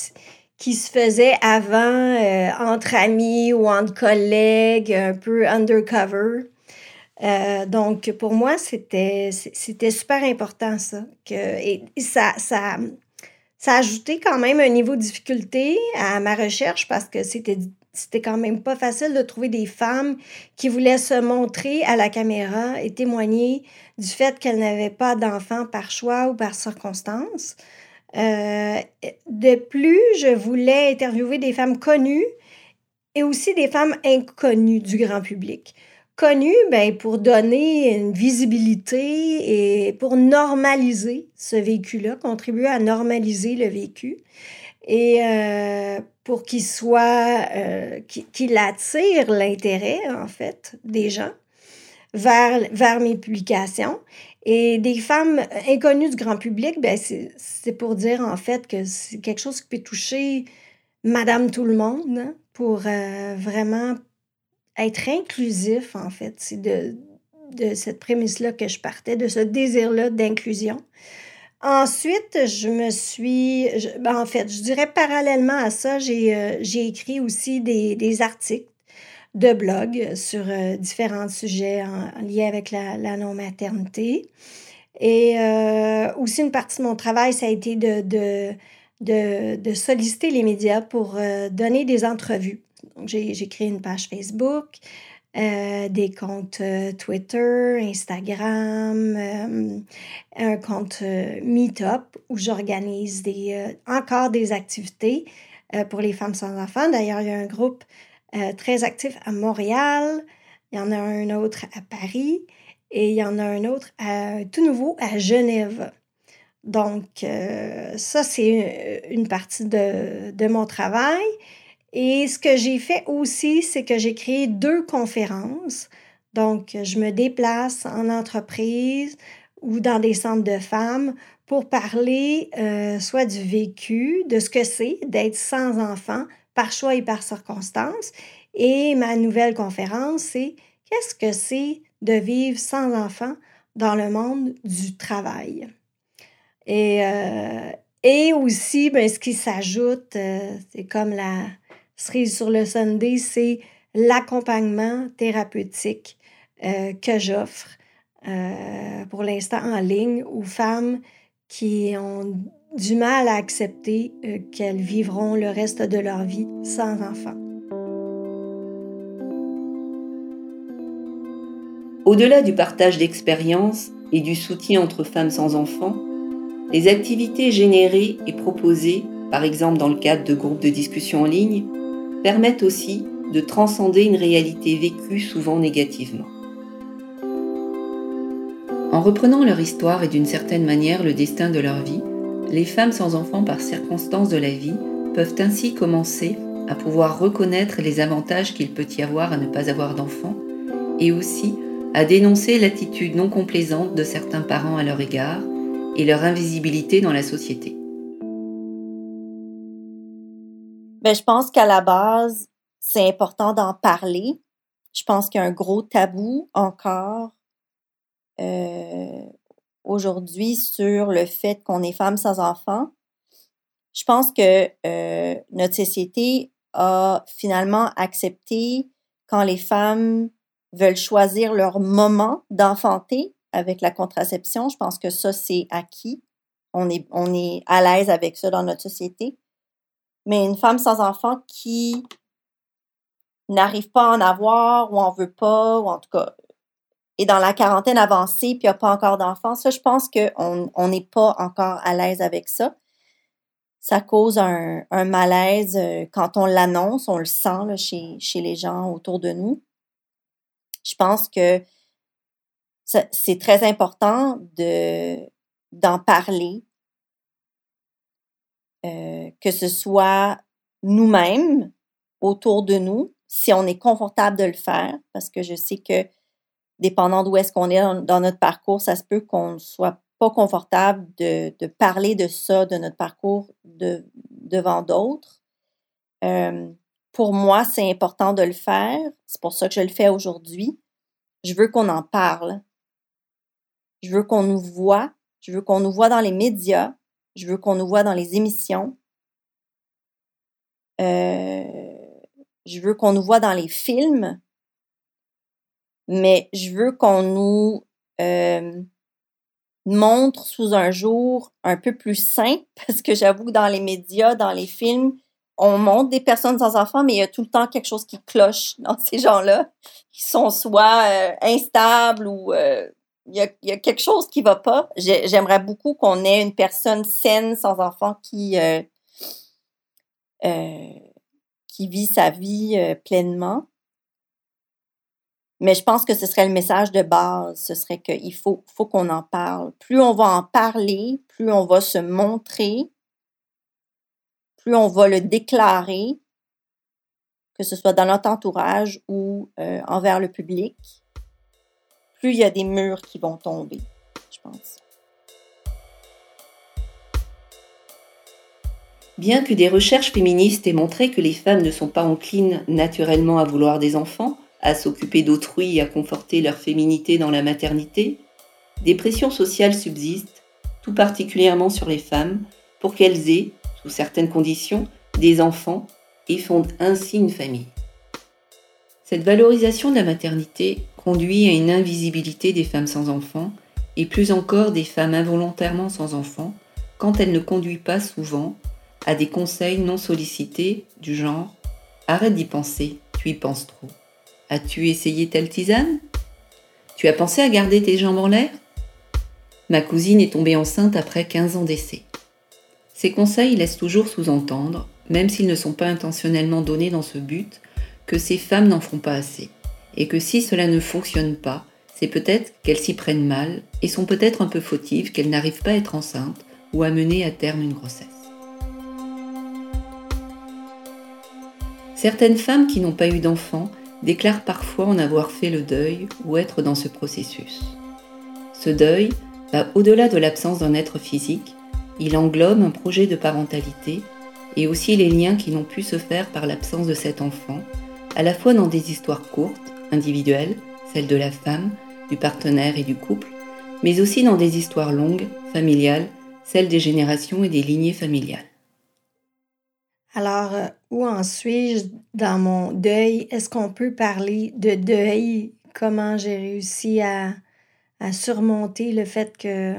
Speaker 2: qui se faisaient avant euh, entre amis ou entre collègues, un peu undercover. Euh, donc, pour moi, c'était, super important, ça. Et ça, ça, ça a ajouté quand même un niveau de difficulté à ma recherche parce que c'était, c'était quand même pas facile de trouver des femmes qui voulaient se montrer à la caméra et témoigner du fait qu'elles n'avaient pas d'enfants par choix ou par circonstance. Euh, de plus, je voulais interviewer des femmes connues et aussi des femmes inconnues du grand public. Connues ben, pour donner une visibilité et pour normaliser ce vécu-là, contribuer à normaliser le vécu et euh, pour qu'il soit, euh, qu'il attire l'intérêt, en fait, des gens vers, vers mes publications. Et des femmes inconnues du grand public, ben c'est pour dire en fait que c'est quelque chose qui peut toucher Madame tout le monde hein, pour euh, vraiment être inclusif en fait. C'est de, de cette prémisse-là que je partais, de ce désir-là d'inclusion. Ensuite, je me suis, ben, en fait, je dirais parallèlement à ça, j'ai euh, écrit aussi des, des articles de blog sur euh, différents sujets liés avec la, non-maternité. Et euh, aussi, une partie de mon travail, ça a été de, de, de, solliciter les médias pour euh, donner des entrevues. J'ai créé une page Facebook, des comptes Twitter, Instagram, un compte Meetup où j'organise des, encore des activités pour les femmes sans enfants. D'ailleurs, il y a un groupe euh, très actif à Montréal, il y en a un autre à Paris et il y en a un autre tout nouveau à Genève. Donc, euh, ça, c'est une partie de, de, mon travail. Et ce que j'ai fait aussi, c'est que j'ai créé deux conférences. Donc, je me déplace en entreprise ou dans des centres de femmes pour parler euh, soit du vécu, de ce que c'est d'être sans enfant, par choix et par circonstance. Et ma nouvelle conférence, c'est qu'est-ce que c'est de vivre sans enfant dans le monde du travail. Et, euh, et aussi, ben, ce qui s'ajoute, euh, c'est comme la cerise sur le Sunday, c'est l'accompagnement thérapeutique euh, que j'offre pour l'instant en ligne aux femmes qui ont du mal à accepter euh, qu'elles vivront le reste de leur vie sans enfants.
Speaker 4: Au-delà du partage d'expériences et du soutien entre femmes sans enfants, les activités générées et proposées, par exemple dans le cadre de groupes de discussion en ligne, permettent aussi de transcender une réalité vécue souvent négativement. En reprenant leur histoire et d'une certaine manière le destin de leur vie, les femmes sans enfants par circonstances de la vie peuvent ainsi commencer à pouvoir reconnaître les avantages qu'il peut y avoir à ne pas avoir d'enfants et aussi à dénoncer l'attitude non complaisante de certains parents à leur égard et leur invisibilité dans la société.
Speaker 1: Ben, je pense qu'à la base, c'est important d'en parler. Je pense qu'il y a un gros tabou encore euh, aujourd'hui sur le fait qu'on est femme sans enfant, je pense que euh, notre société a finalement accepté quand les femmes veulent choisir leur moment d'enfanter avec la contraception. Je pense que ça, c'est acquis. On est, on est à l'aise avec ça dans notre société. Mais une femme sans enfant qui n'arrive pas à en avoir ou en veut pas, ou en tout cas, et dans la quarantaine avancée, puis il n'y a pas encore d'enfants, ça, je pense qu'on n'est pas encore à l'aise avec ça. Ça cause un, malaise euh, quand on l'annonce, on le sent chez, chez les gens autour de nous. Je pense que c'est très important de d'en parler, euh, que ce soit nous-mêmes autour de nous, si on est confortable de le faire, parce que je sais que dépendant d'où est-ce qu'on est dans, notre parcours, ça se peut qu'on ne soit pas confortable de, parler de ça, de notre parcours de, devant d'autres. Euh, pour moi, c'est important de le faire. C'est pour ça que je le fais aujourd'hui. Je veux qu'on en parle. Je veux qu'on nous voit. Je veux qu'on nous voit dans les médias. Je veux qu'on nous voit dans les émissions. Euh, je veux qu'on nous voit dans les films. Mais je veux qu'on nous euh, montre sous un jour un peu plus simple, parce que j'avoue que dans les médias, dans les films, on montre des personnes sans enfants, mais il y a tout le temps quelque chose qui cloche dans ces gens-là, qui sont soit euh, instables ou il, y a, quelque chose qui va pas. J'aimerais beaucoup qu'on ait une personne saine sans enfant qui, euh, qui vit sa vie pleinement. Mais je pense que ce serait le message de base, ce serait qu'il faut, faut qu'on en parle. Plus on va en parler, plus on va se montrer, plus on va le déclarer, que ce soit dans notre entourage ou euh, envers le public, plus il y a des murs qui vont tomber, je pense.
Speaker 4: Bien que des recherches féministes aient montré que les femmes ne sont pas enclines naturellement à vouloir des enfants, à s'occuper d'autrui et à conforter leur féminité dans la maternité, des pressions sociales subsistent, tout particulièrement sur les femmes, pour qu'elles aient, sous certaines conditions, des enfants et fondent ainsi une famille. Cette valorisation de la maternité conduit à une invisibilité des femmes sans enfants et plus encore des femmes involontairement sans enfants quand elle ne conduit pas souvent à des conseils non sollicités du genre Arrête d'y penser, tu y penses trop. As-tu essayé telle tisane? Tu as pensé à garder tes jambes en l'air? Ma cousine est tombée enceinte après 15 ans d'essai. Ces conseils laissent toujours sous-entendre, même s'ils ne sont pas intentionnellement donnés dans ce but, que ces femmes n'en font pas assez, et que si cela ne fonctionne pas, c'est peut-être qu'elles s'y prennent mal et sont peut-être un peu fautives qu'elles n'arrivent pas à être enceintes ou à mener à terme une grossesse. Certaines femmes qui n'ont pas eu d'enfants déclarent parfois en avoir fait le deuil ou être dans ce processus. Ce deuil va au-delà de l'absence d'un être physique, il englobe un projet de parentalité et aussi les liens qui n'ont pu se faire par l'absence de cet enfant, à la fois dans des histoires courtes, individuelles, celles de la femme, du partenaire et du couple, mais aussi dans des histoires longues, familiales, celles des générations et des lignées familiales.
Speaker 2: Alors, euh, où en suis-je dans mon deuil? Est-ce qu'on peut parler de deuil? Comment j'ai réussi à, surmonter le fait que,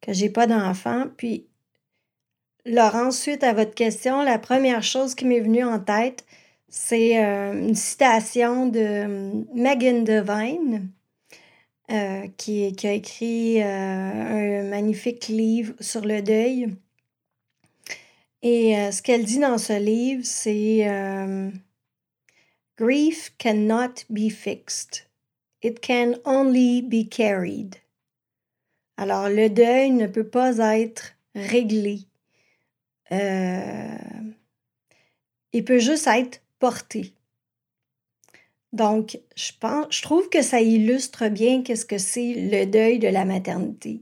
Speaker 2: que j'ai pas d'enfant? Puis, Laurent, suite à votre question, la première chose qui m'est venue en tête, c'est euh, une citation de Megan Devine, euh, qui, a écrit un magnifique livre sur le deuil. Et euh, ce qu'elle dit dans ce livre, c'est euh, Grief cannot be fixed. It can only be carried. Alors, le deuil ne peut pas être réglé. Euh, il peut juste être Donc, je, pense, je trouve que ça illustre bien qu'est-ce que c'est le deuil de la maternité.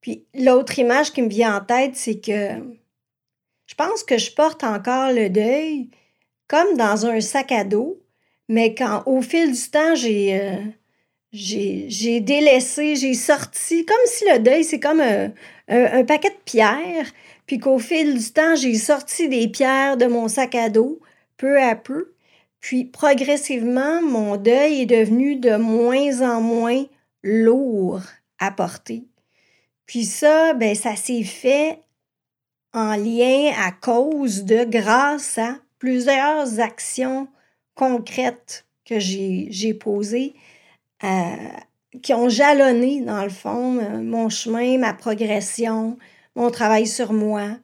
Speaker 2: Puis l'autre image qui me vient en tête, c'est que je pense que je porte encore le deuil comme dans un sac à dos, mais quand au fil du temps, j'ai euh, délaissé, j'ai sorti, comme si le deuil, c'est comme un, un, paquet de pierres, puis qu'au fil du temps, j'ai sorti des pierres de mon sac à dos, peu à peu. Puis progressivement, mon deuil est devenu de moins en moins lourd à porter. Puis ça, ben, ça s'est fait en lien à cause de, grâce à plusieurs actions concrètes que j'ai posées, euh, qui ont jalonné, dans le fond, euh, mon chemin, ma progression, mon travail sur moi.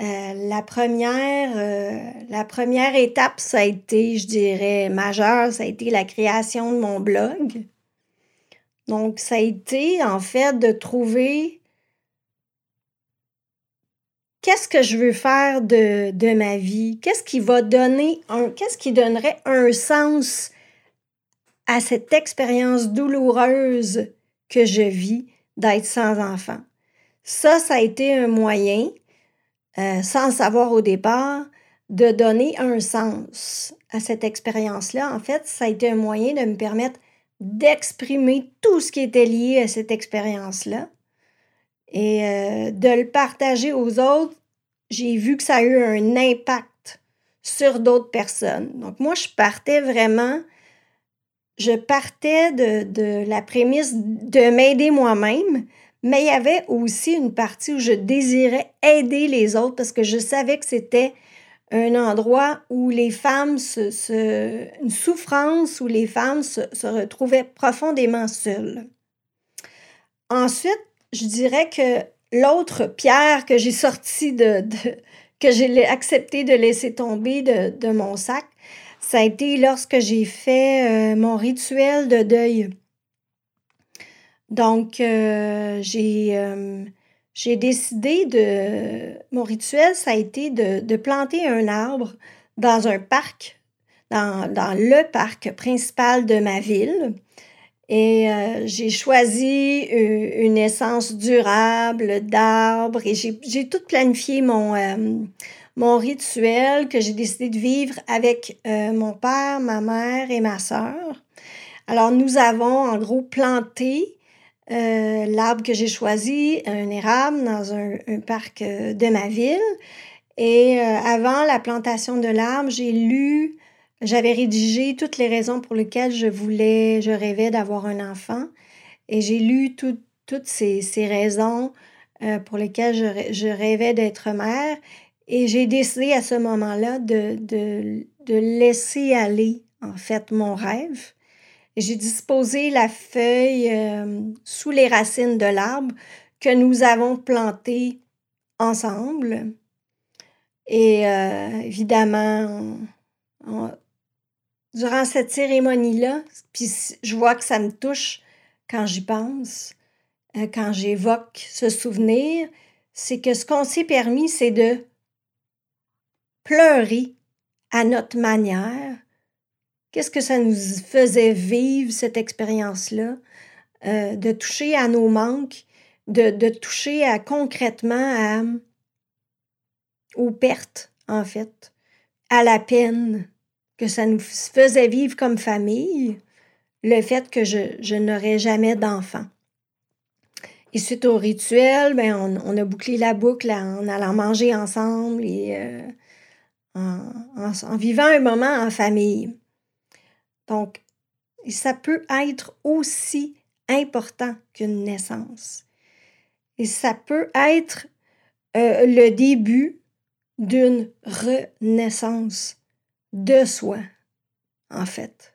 Speaker 2: Euh, la, première, la première étape, ça a été, je dirais, majeure, ça a été la création de mon blog. Donc, ça a été en fait de trouver qu'est-ce que je veux faire de, de ma vie, qu'est-ce qui va donner un, qu'est-ce qui donnerait un sens à cette expérience douloureuse que je vis d'être sans enfant? Ça, ça a été un moyen, euh, sans savoir au départ, de donner un sens à cette expérience-là. En fait, ça a été un moyen de me permettre d'exprimer tout ce qui était lié à cette expérience-là et euh, de le partager aux autres. J'ai vu que ça a eu un impact sur d'autres personnes. Donc moi, je partais vraiment, je partais de, de la prémisse de m'aider moi-même, mais il y avait aussi une partie où je désirais aider les autres parce que je savais que c'était un endroit où les femmes se, une souffrance où les femmes se, retrouvaient profondément seules. Ensuite, je dirais que l'autre pierre que j'ai sortie de, que j'ai accepté de laisser tomber de, mon sac, ça a été lorsque j'ai fait euh, mon rituel de deuil. Donc, euh, j'ai euh, j'ai décidé de... Mon rituel, ça a été de, planter un arbre dans un parc, dans, le parc principal de ma ville. Et euh, j'ai choisi une, essence durable d'arbre et j'ai tout planifié mon, rituel que j'ai décidé de vivre avec mon père, ma mère et ma sœur. Alors, nous avons en gros planté euh, l'arbre que j'ai choisi, un érable dans un, parc euh, de ma ville. Et euh, avant la plantation de l'arbre, j'ai lu, j'avais rédigé toutes les raisons pour lesquelles je voulais, je rêvais d'avoir un enfant. Et j'ai lu toutes ces, raisons pour lesquelles je, rêvais d'être mère. Et j'ai décidé à ce moment-là de, de, de laisser aller, en fait, mon rêve j'ai disposé la feuille euh, sous les racines de l'arbre que nous avons planté ensemble. Et euh, évidemment, durant cette cérémonie-là, puis je vois que ça me touche quand j'y pense, euh, quand j'évoque ce souvenir, c'est que ce qu'on s'est permis, c'est de pleurer à notre manière Qu'est-ce que ça nous faisait vivre, cette expérience-là, euh, de toucher à nos manques, de, toucher à, concrètement aux pertes, en fait, à la peine que ça nous faisait vivre comme famille, le fait que je, n'aurais jamais d'enfant. Et suite au rituel, ben on, a bouclé la boucle en allant manger ensemble et euh, en, vivant un moment en famille. Donc, ça peut être aussi important qu'une naissance. Et ça peut être euh, le début d'une renaissance de soi, en fait.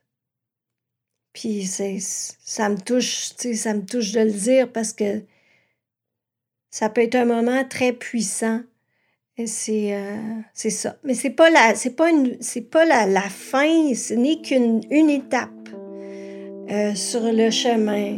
Speaker 2: Puis ça me touche, ça me touche de le dire parce que ça peut être un moment très puissant euh, c'est ça. Mais c'est pas la pas une pas la, la, fin, ce n'est qu'une une étape euh, sur le chemin.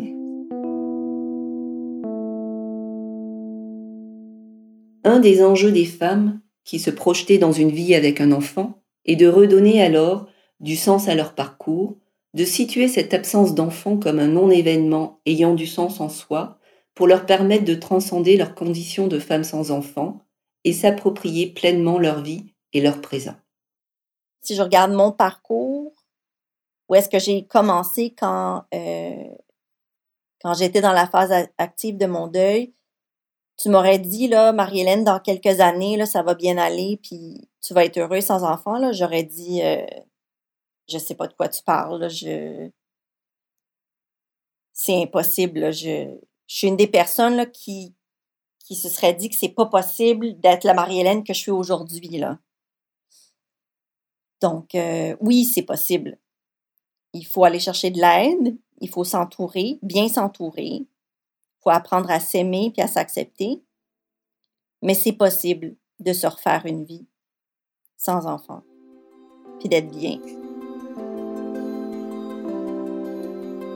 Speaker 4: Un des enjeux des femmes qui se projetaient dans une vie avec un enfant est de redonner alors du sens à leur parcours, de situer cette absence d'enfant comme un non-événement ayant du sens en soi pour leur permettre de transcender leur condition de femme sans enfant et s'approprier pleinement leur vie et leur présent.
Speaker 1: Si je regarde mon parcours, où est-ce que j'ai commencé quand, euh, quand j'étais dans la phase active de mon deuil, tu m'aurais dit, là, Marie-Hélène, dans quelques années, là, ça va bien aller, puis tu vas être heureuse sans enfant, là. J'aurais dit, euh, je sais pas de quoi tu parles. C'est impossible, Je... je suis une des personnes là, qui, qui se serait dit que c'est pas possible d'être la Marie-Hélène que je suis aujourd'hui, là. Donc, euh, oui, c'est possible. Il faut aller chercher de l'aide, il faut s'entourer, bien s'entourer, il faut apprendre à s'aimer puis à s'accepter. Mais c'est possible de se refaire une vie sans enfant, puis d'être bien.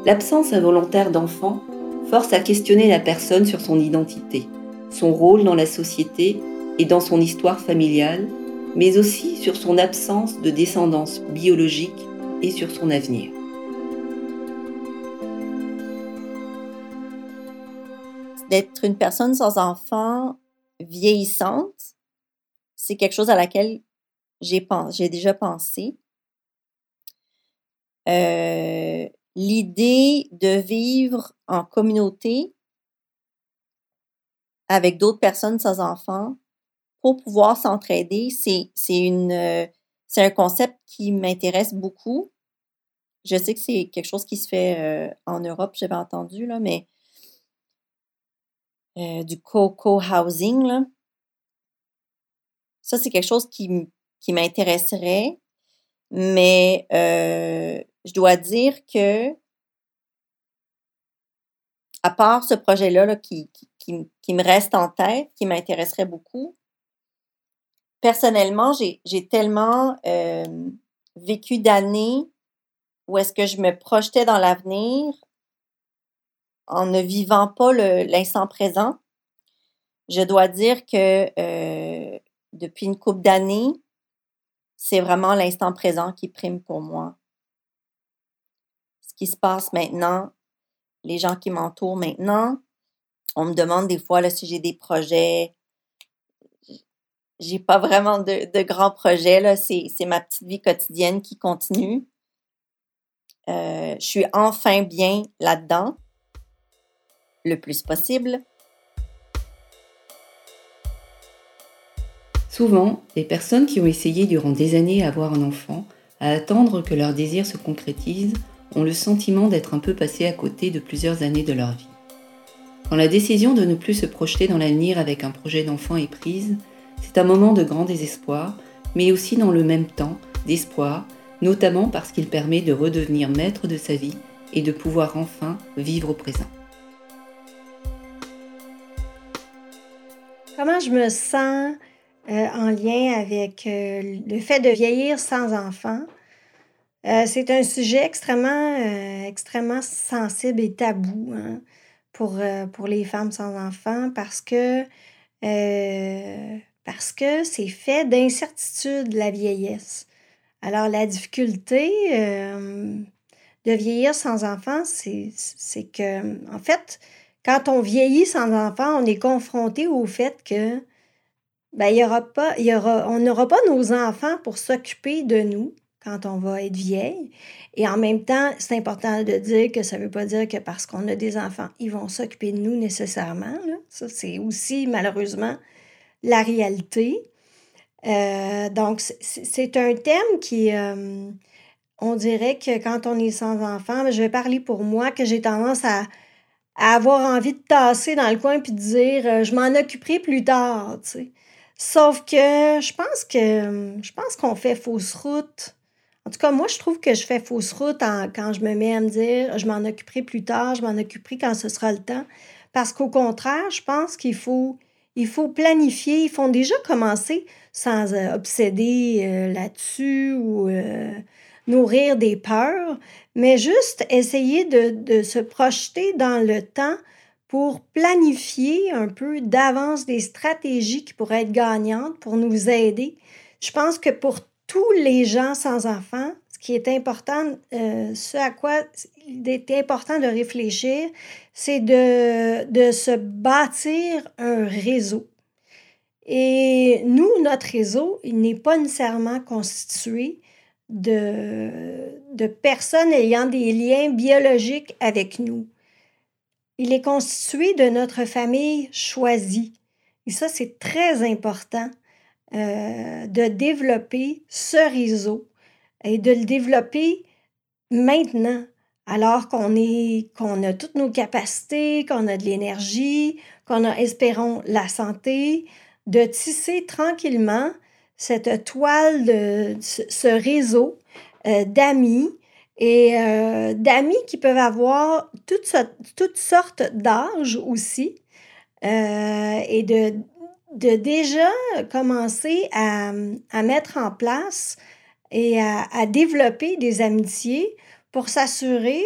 Speaker 4: L'absence involontaire d'enfant force à questionner la personne sur son identité, son rôle dans la société et dans son histoire familiale, mais aussi sur son absence de descendance biologique et sur son avenir.
Speaker 1: D'être une personne sans enfant vieillissante, c'est quelque chose à laquelle j'ai, j'ai déjà pensé. Euh, l'idée de vivre en communauté avec d'autres personnes sans enfants pour pouvoir s'entraider, c'est, une euh, c'est un concept qui m'intéresse beaucoup. Je sais que c'est quelque chose qui se fait euh, en Europe, j'avais entendu, là, mais euh, du co-housing, là. Ça, c'est quelque chose qui, qui m'intéresserait, mais je dois dire que à part ce projet-là qui, qui, me reste en tête, qui m'intéresserait beaucoup, personnellement, j'ai tellement vécu d'années où est-ce que je me projetais dans l'avenir en ne vivant pas l'instant présent. Je dois dire que depuis une couple d'années, c'est vraiment l'instant présent qui prime pour moi. Ce qui se passe maintenant, les gens qui m'entourent maintenant. On me demande des fois là, si j'ai des projets. J'ai pas vraiment de, grands projets. Là. C'est, ma petite vie quotidienne qui continue. Euh, je suis enfin bien là-dedans, le plus possible.
Speaker 4: Souvent, les personnes qui ont essayé durant des années à avoir un enfant, à attendre que leur désir se concrétise, ont le sentiment d'être un peu passés à côté de plusieurs années de leur vie. Quand la décision de ne plus se projeter dans l'avenir avec un projet d'enfant est prise, c'est un moment de grand désespoir, mais aussi dans le même temps d'espoir, notamment parce qu'il permet de redevenir maître de sa vie et de pouvoir enfin vivre au présent.
Speaker 2: Comment je me sens euh, en lien avec euh, le fait de vieillir sans enfant? Euh, c'est un sujet extrêmement, extrêmement sensible et tabou hein, pour, euh, pour les femmes sans enfants parce que, parce que c'est fait d'incertitude, la vieillesse. Alors, la difficulté de vieillir sans enfants, c'est que, en fait, quand on vieillit sans enfants, on est confronté au fait que ben, y aura pas, y aura, on n'aura pas nos enfants pour s'occuper de nous quand on va être vieille. Et en même temps, c'est important de dire que ça ne veut pas dire que parce qu'on a des enfants, ils vont s'occuper de nous nécessairement. Ça, c'est aussi malheureusement la réalité. Euh, donc, c'est un thème qui, euh, on dirait que quand on est sans enfants, je vais parler pour moi, que j'ai tendance à, avoir envie de tasser dans le coin puis de dire euh, je m'en occuperai plus tard. Sauf que je pense que je pense qu'on fait fausse route en tout cas, moi, je trouve que je fais fausse route quand je me mets à me dire je m'en occuperai plus tard, je m'en occuperai quand ce sera le temps. Parce qu'au contraire, je pense qu'il faut, il faut planifier. Ils font déjà commencer sans euh, obséder euh, là-dessus ou euh, nourrir des peurs, mais juste essayer de, de se projeter dans le temps pour planifier un peu d'avance des stratégies qui pourraient être gagnantes pour nous aider. Je pense que pour tous les gens sans enfants, ce qui est important, euh, ce à quoi il est important de réfléchir, c'est de, se bâtir un réseau. Et nous, notre réseau, il n'est pas nécessairement constitué de, de personnes ayant des liens biologiques avec nous. Il est constitué de notre famille choisie. Et ça, c'est très important. Euh, de développer ce réseau et de le développer maintenant, alors qu'on est a toutes nos capacités, qu'on a de l'énergie, qu'on a, espérons, la santé, de tisser tranquillement cette toile ce réseau euh, d'amis et euh, d'amis qui peuvent avoir toutes, toutes sortes d'âges aussi et de de déjà commencer à, mettre en place et à, développer des amitiés pour s'assurer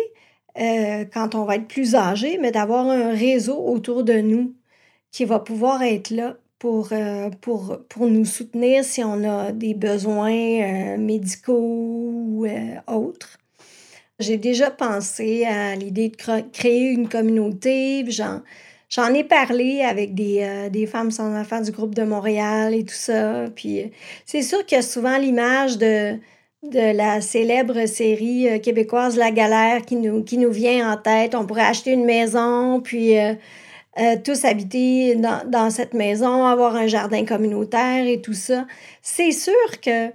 Speaker 2: euh, quand on va être plus âgé, mais d'avoir un réseau autour de nous qui va pouvoir être là pour, euh, pour, pour nous soutenir si on a des besoins euh, médicaux ou autres. J'ai déjà pensé à l'idée de créer une communauté. J'en ai parlé avec des, des, femmes sans enfants du groupe de Montréal et tout ça. Puis c'est sûr qu'il y a souvent l'image de de la célèbre série euh, québécoise La Galère qui nous, qui nous vient en tête. On pourrait acheter une maison, puis euh, euh, tous habiter dans, dans, cette maison, avoir un jardin communautaire et tout ça. C'est sûr que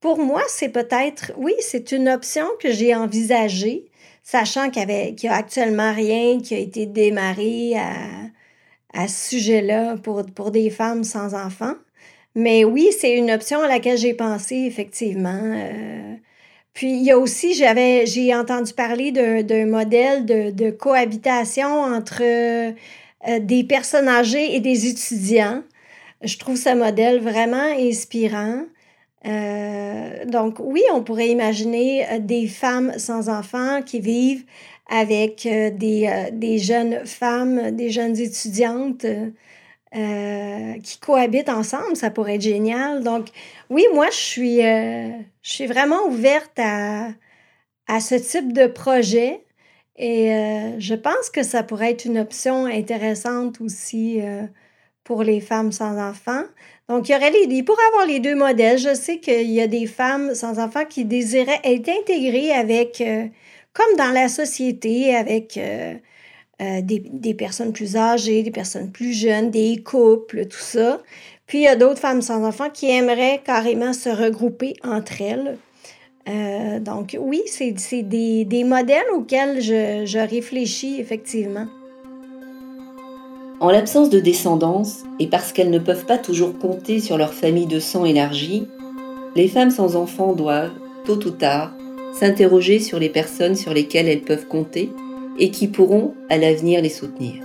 Speaker 2: pour moi, c'est peut-être, oui, c'est une option que j'ai envisagée, sachant qu'il n'y a actuellement rien qui a été démarré à, à ce sujet-là pour, pour des femmes sans enfants. Mais oui, c'est une option à laquelle j'ai pensé, effectivement. Euh. puis il y a aussi, j'avais, j'ai entendu parler d'un modèle de, cohabitation entre euh, des personnes âgées et des étudiants. Je trouve ce modèle vraiment inspirant. Euh, donc oui, on pourrait imaginer des femmes sans enfants qui vivent avec des, des jeunes femmes, des jeunes étudiantes euh, qui cohabitent ensemble, ça pourrait être génial. Donc, oui, moi, je suis, euh, je suis vraiment ouverte à, à ce type de projet et euh, je pense que ça pourrait être une option intéressante aussi pour les femmes sans enfants. Donc, il y aurait les, pourrait avoir les deux modèles. Je sais qu'il y a des femmes sans enfants qui désiraient être intégrées avec, comme dans la société, avec euh, des, personnes plus âgées, des personnes plus jeunes, des couples, tout ça. Puis il y a d'autres femmes sans enfants qui aimeraient carrément se regrouper entre elles. Euh, donc oui, c'est des, des, modèles auxquels je, je réfléchis effectivement.
Speaker 4: En l'absence de descendance, et parce qu'elles ne peuvent pas toujours compter sur leur famille de sang élargie, les femmes sans enfants doivent, tôt ou tard, s'interroger sur les personnes sur lesquelles elles peuvent compter et qui pourront à l'avenir les soutenir.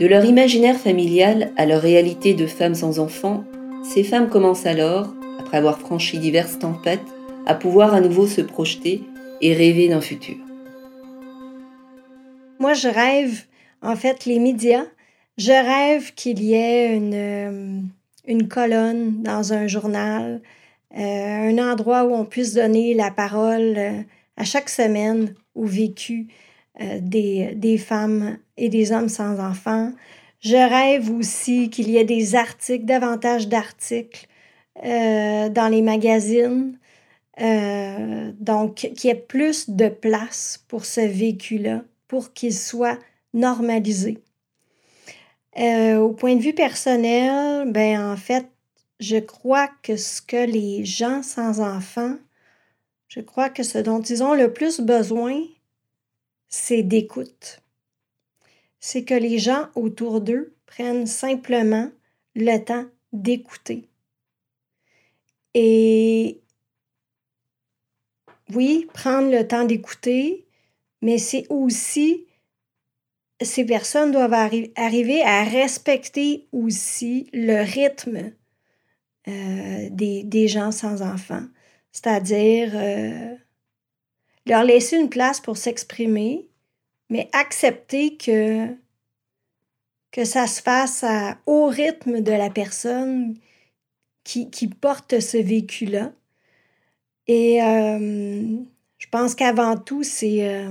Speaker 4: De leur imaginaire familial à leur réalité de femmes sans enfants, ces femmes commencent alors, après avoir franchi diverses tempêtes, à pouvoir à nouveau se projeter et rêver d'un futur.
Speaker 2: Moi, je rêve, en fait, les médias, je rêve qu'il y ait une, euh, une colonne dans un journal, euh, un endroit où on puisse donner la parole euh, à chaque semaine au vécu des, des, femmes et des hommes sans enfants. Je rêve aussi qu'il y ait des articles, davantage d'articles dans les magazines. Donc, qu'il y ait plus de place pour ce vécu-là, pour qu'il soit normalisé. au point de vue personnel, ben en fait, je crois que ce que les gens sans enfants, je crois que ce dont ils ont le plus besoin, c'est d'écoute. C'est que les gens autour d'eux prennent simplement le temps d'écouter. Et oui, prendre le temps d'écouter, mais c'est aussi, ces personnes doivent arriver à respecter aussi le rythme euh, des, gens sans enfants, c'est-à-dire euh, leur laisser une place pour s'exprimer, mais accepter que, que ça se fasse au rythme de la personne qui, qui porte ce vécu-là. Et euh, je pense qu'avant tout, c'est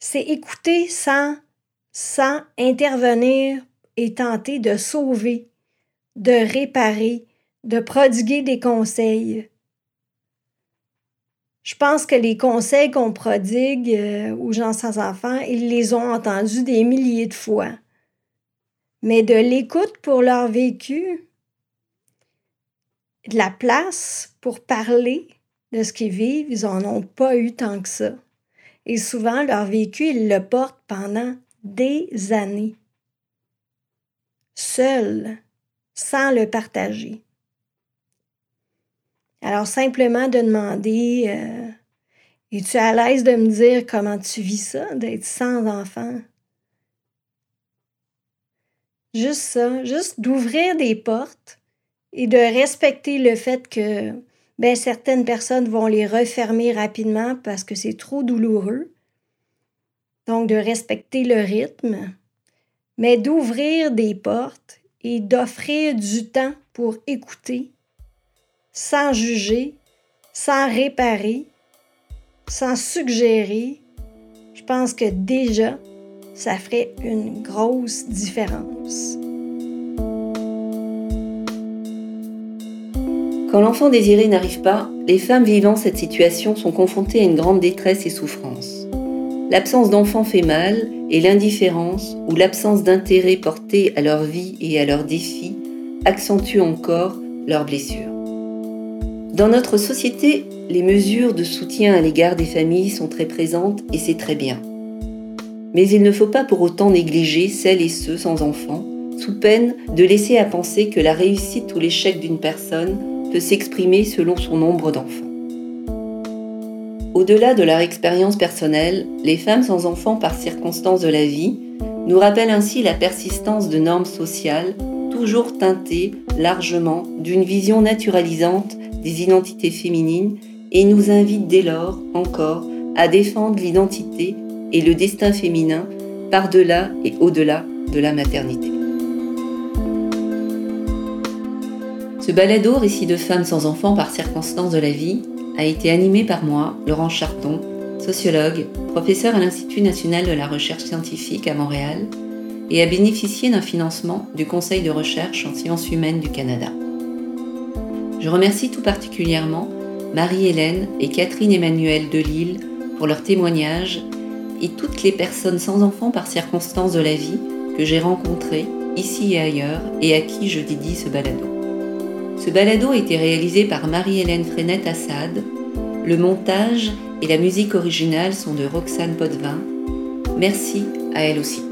Speaker 2: c'est écouter sans, sans intervenir et tenter de sauver, de réparer, de prodiguer des conseils. Je pense que les conseils qu'on prodigue euh, aux gens sans enfants, ils les ont entendus des milliers de fois. Mais de l'écoute pour leur vécu, de la place pour parler de ce qu'ils vivent, ils n'en ont pas eu tant que ça. Et souvent, leur vécu, ils le portent pendant des années, seuls, sans le partager. Alors, simplement de demander euh, Es-tu à l'aise de me dire comment tu vis ça, d'être sans enfant? Juste ça, juste d'ouvrir des portes et de respecter le fait que ben, certaines personnes vont les refermer rapidement parce que c'est trop douloureux. Donc, de respecter le rythme, mais d'ouvrir des portes et d'offrir du temps pour écouter, sans juger, sans réparer, sans suggérer. Je pense que déjà, ça ferait une grosse différence.
Speaker 4: Quand l'enfant désiré n'arrive pas, les femmes vivant cette situation sont confrontées à une grande détresse et souffrance. L'absence d'enfant fait mal et l'indifférence ou l'absence d'intérêt porté à leur vie et à leurs défis accentue encore leurs blessures. Dans notre société, les mesures de soutien à l'égard des familles sont très présentes et c'est très bien. Mais il ne faut pas pour autant négliger celles et ceux sans enfants, sous peine de laisser à penser que la réussite ou l'échec d'une personne peut s'exprimer selon son nombre d'enfants. Au-delà de leur expérience personnelle, les femmes sans enfants par circonstances de la vie nous rappellent ainsi la persistance de normes sociales toujours teintées largement d'une vision naturalisante des identités féminines et nous invitent dès lors encore à défendre l'identité et le destin féminin par-delà et au-delà de la maternité. Ce balado, récit de femmes sans enfants par circonstances de la vie, a été animé par moi, Laurence Charton, sociologue, professeur à l'Institut national de la recherche scientifique à Montréal, et a bénéficié d'un financement du Conseil de recherche en sciences humaines du Canada. Je remercie tout particulièrement Marie-Hélène et Catherine Emmanuel Delille pour leur témoignage et toutes les personnes sans enfants par circonstances de la vie que j'ai rencontrées ici et ailleurs et à qui je dédie ce balado. Ce balado a été réalisé par Marie-Hélène Frenette-Assad. Le montage et la musique originale sont de Roxane Potvin. Merci à elle aussi.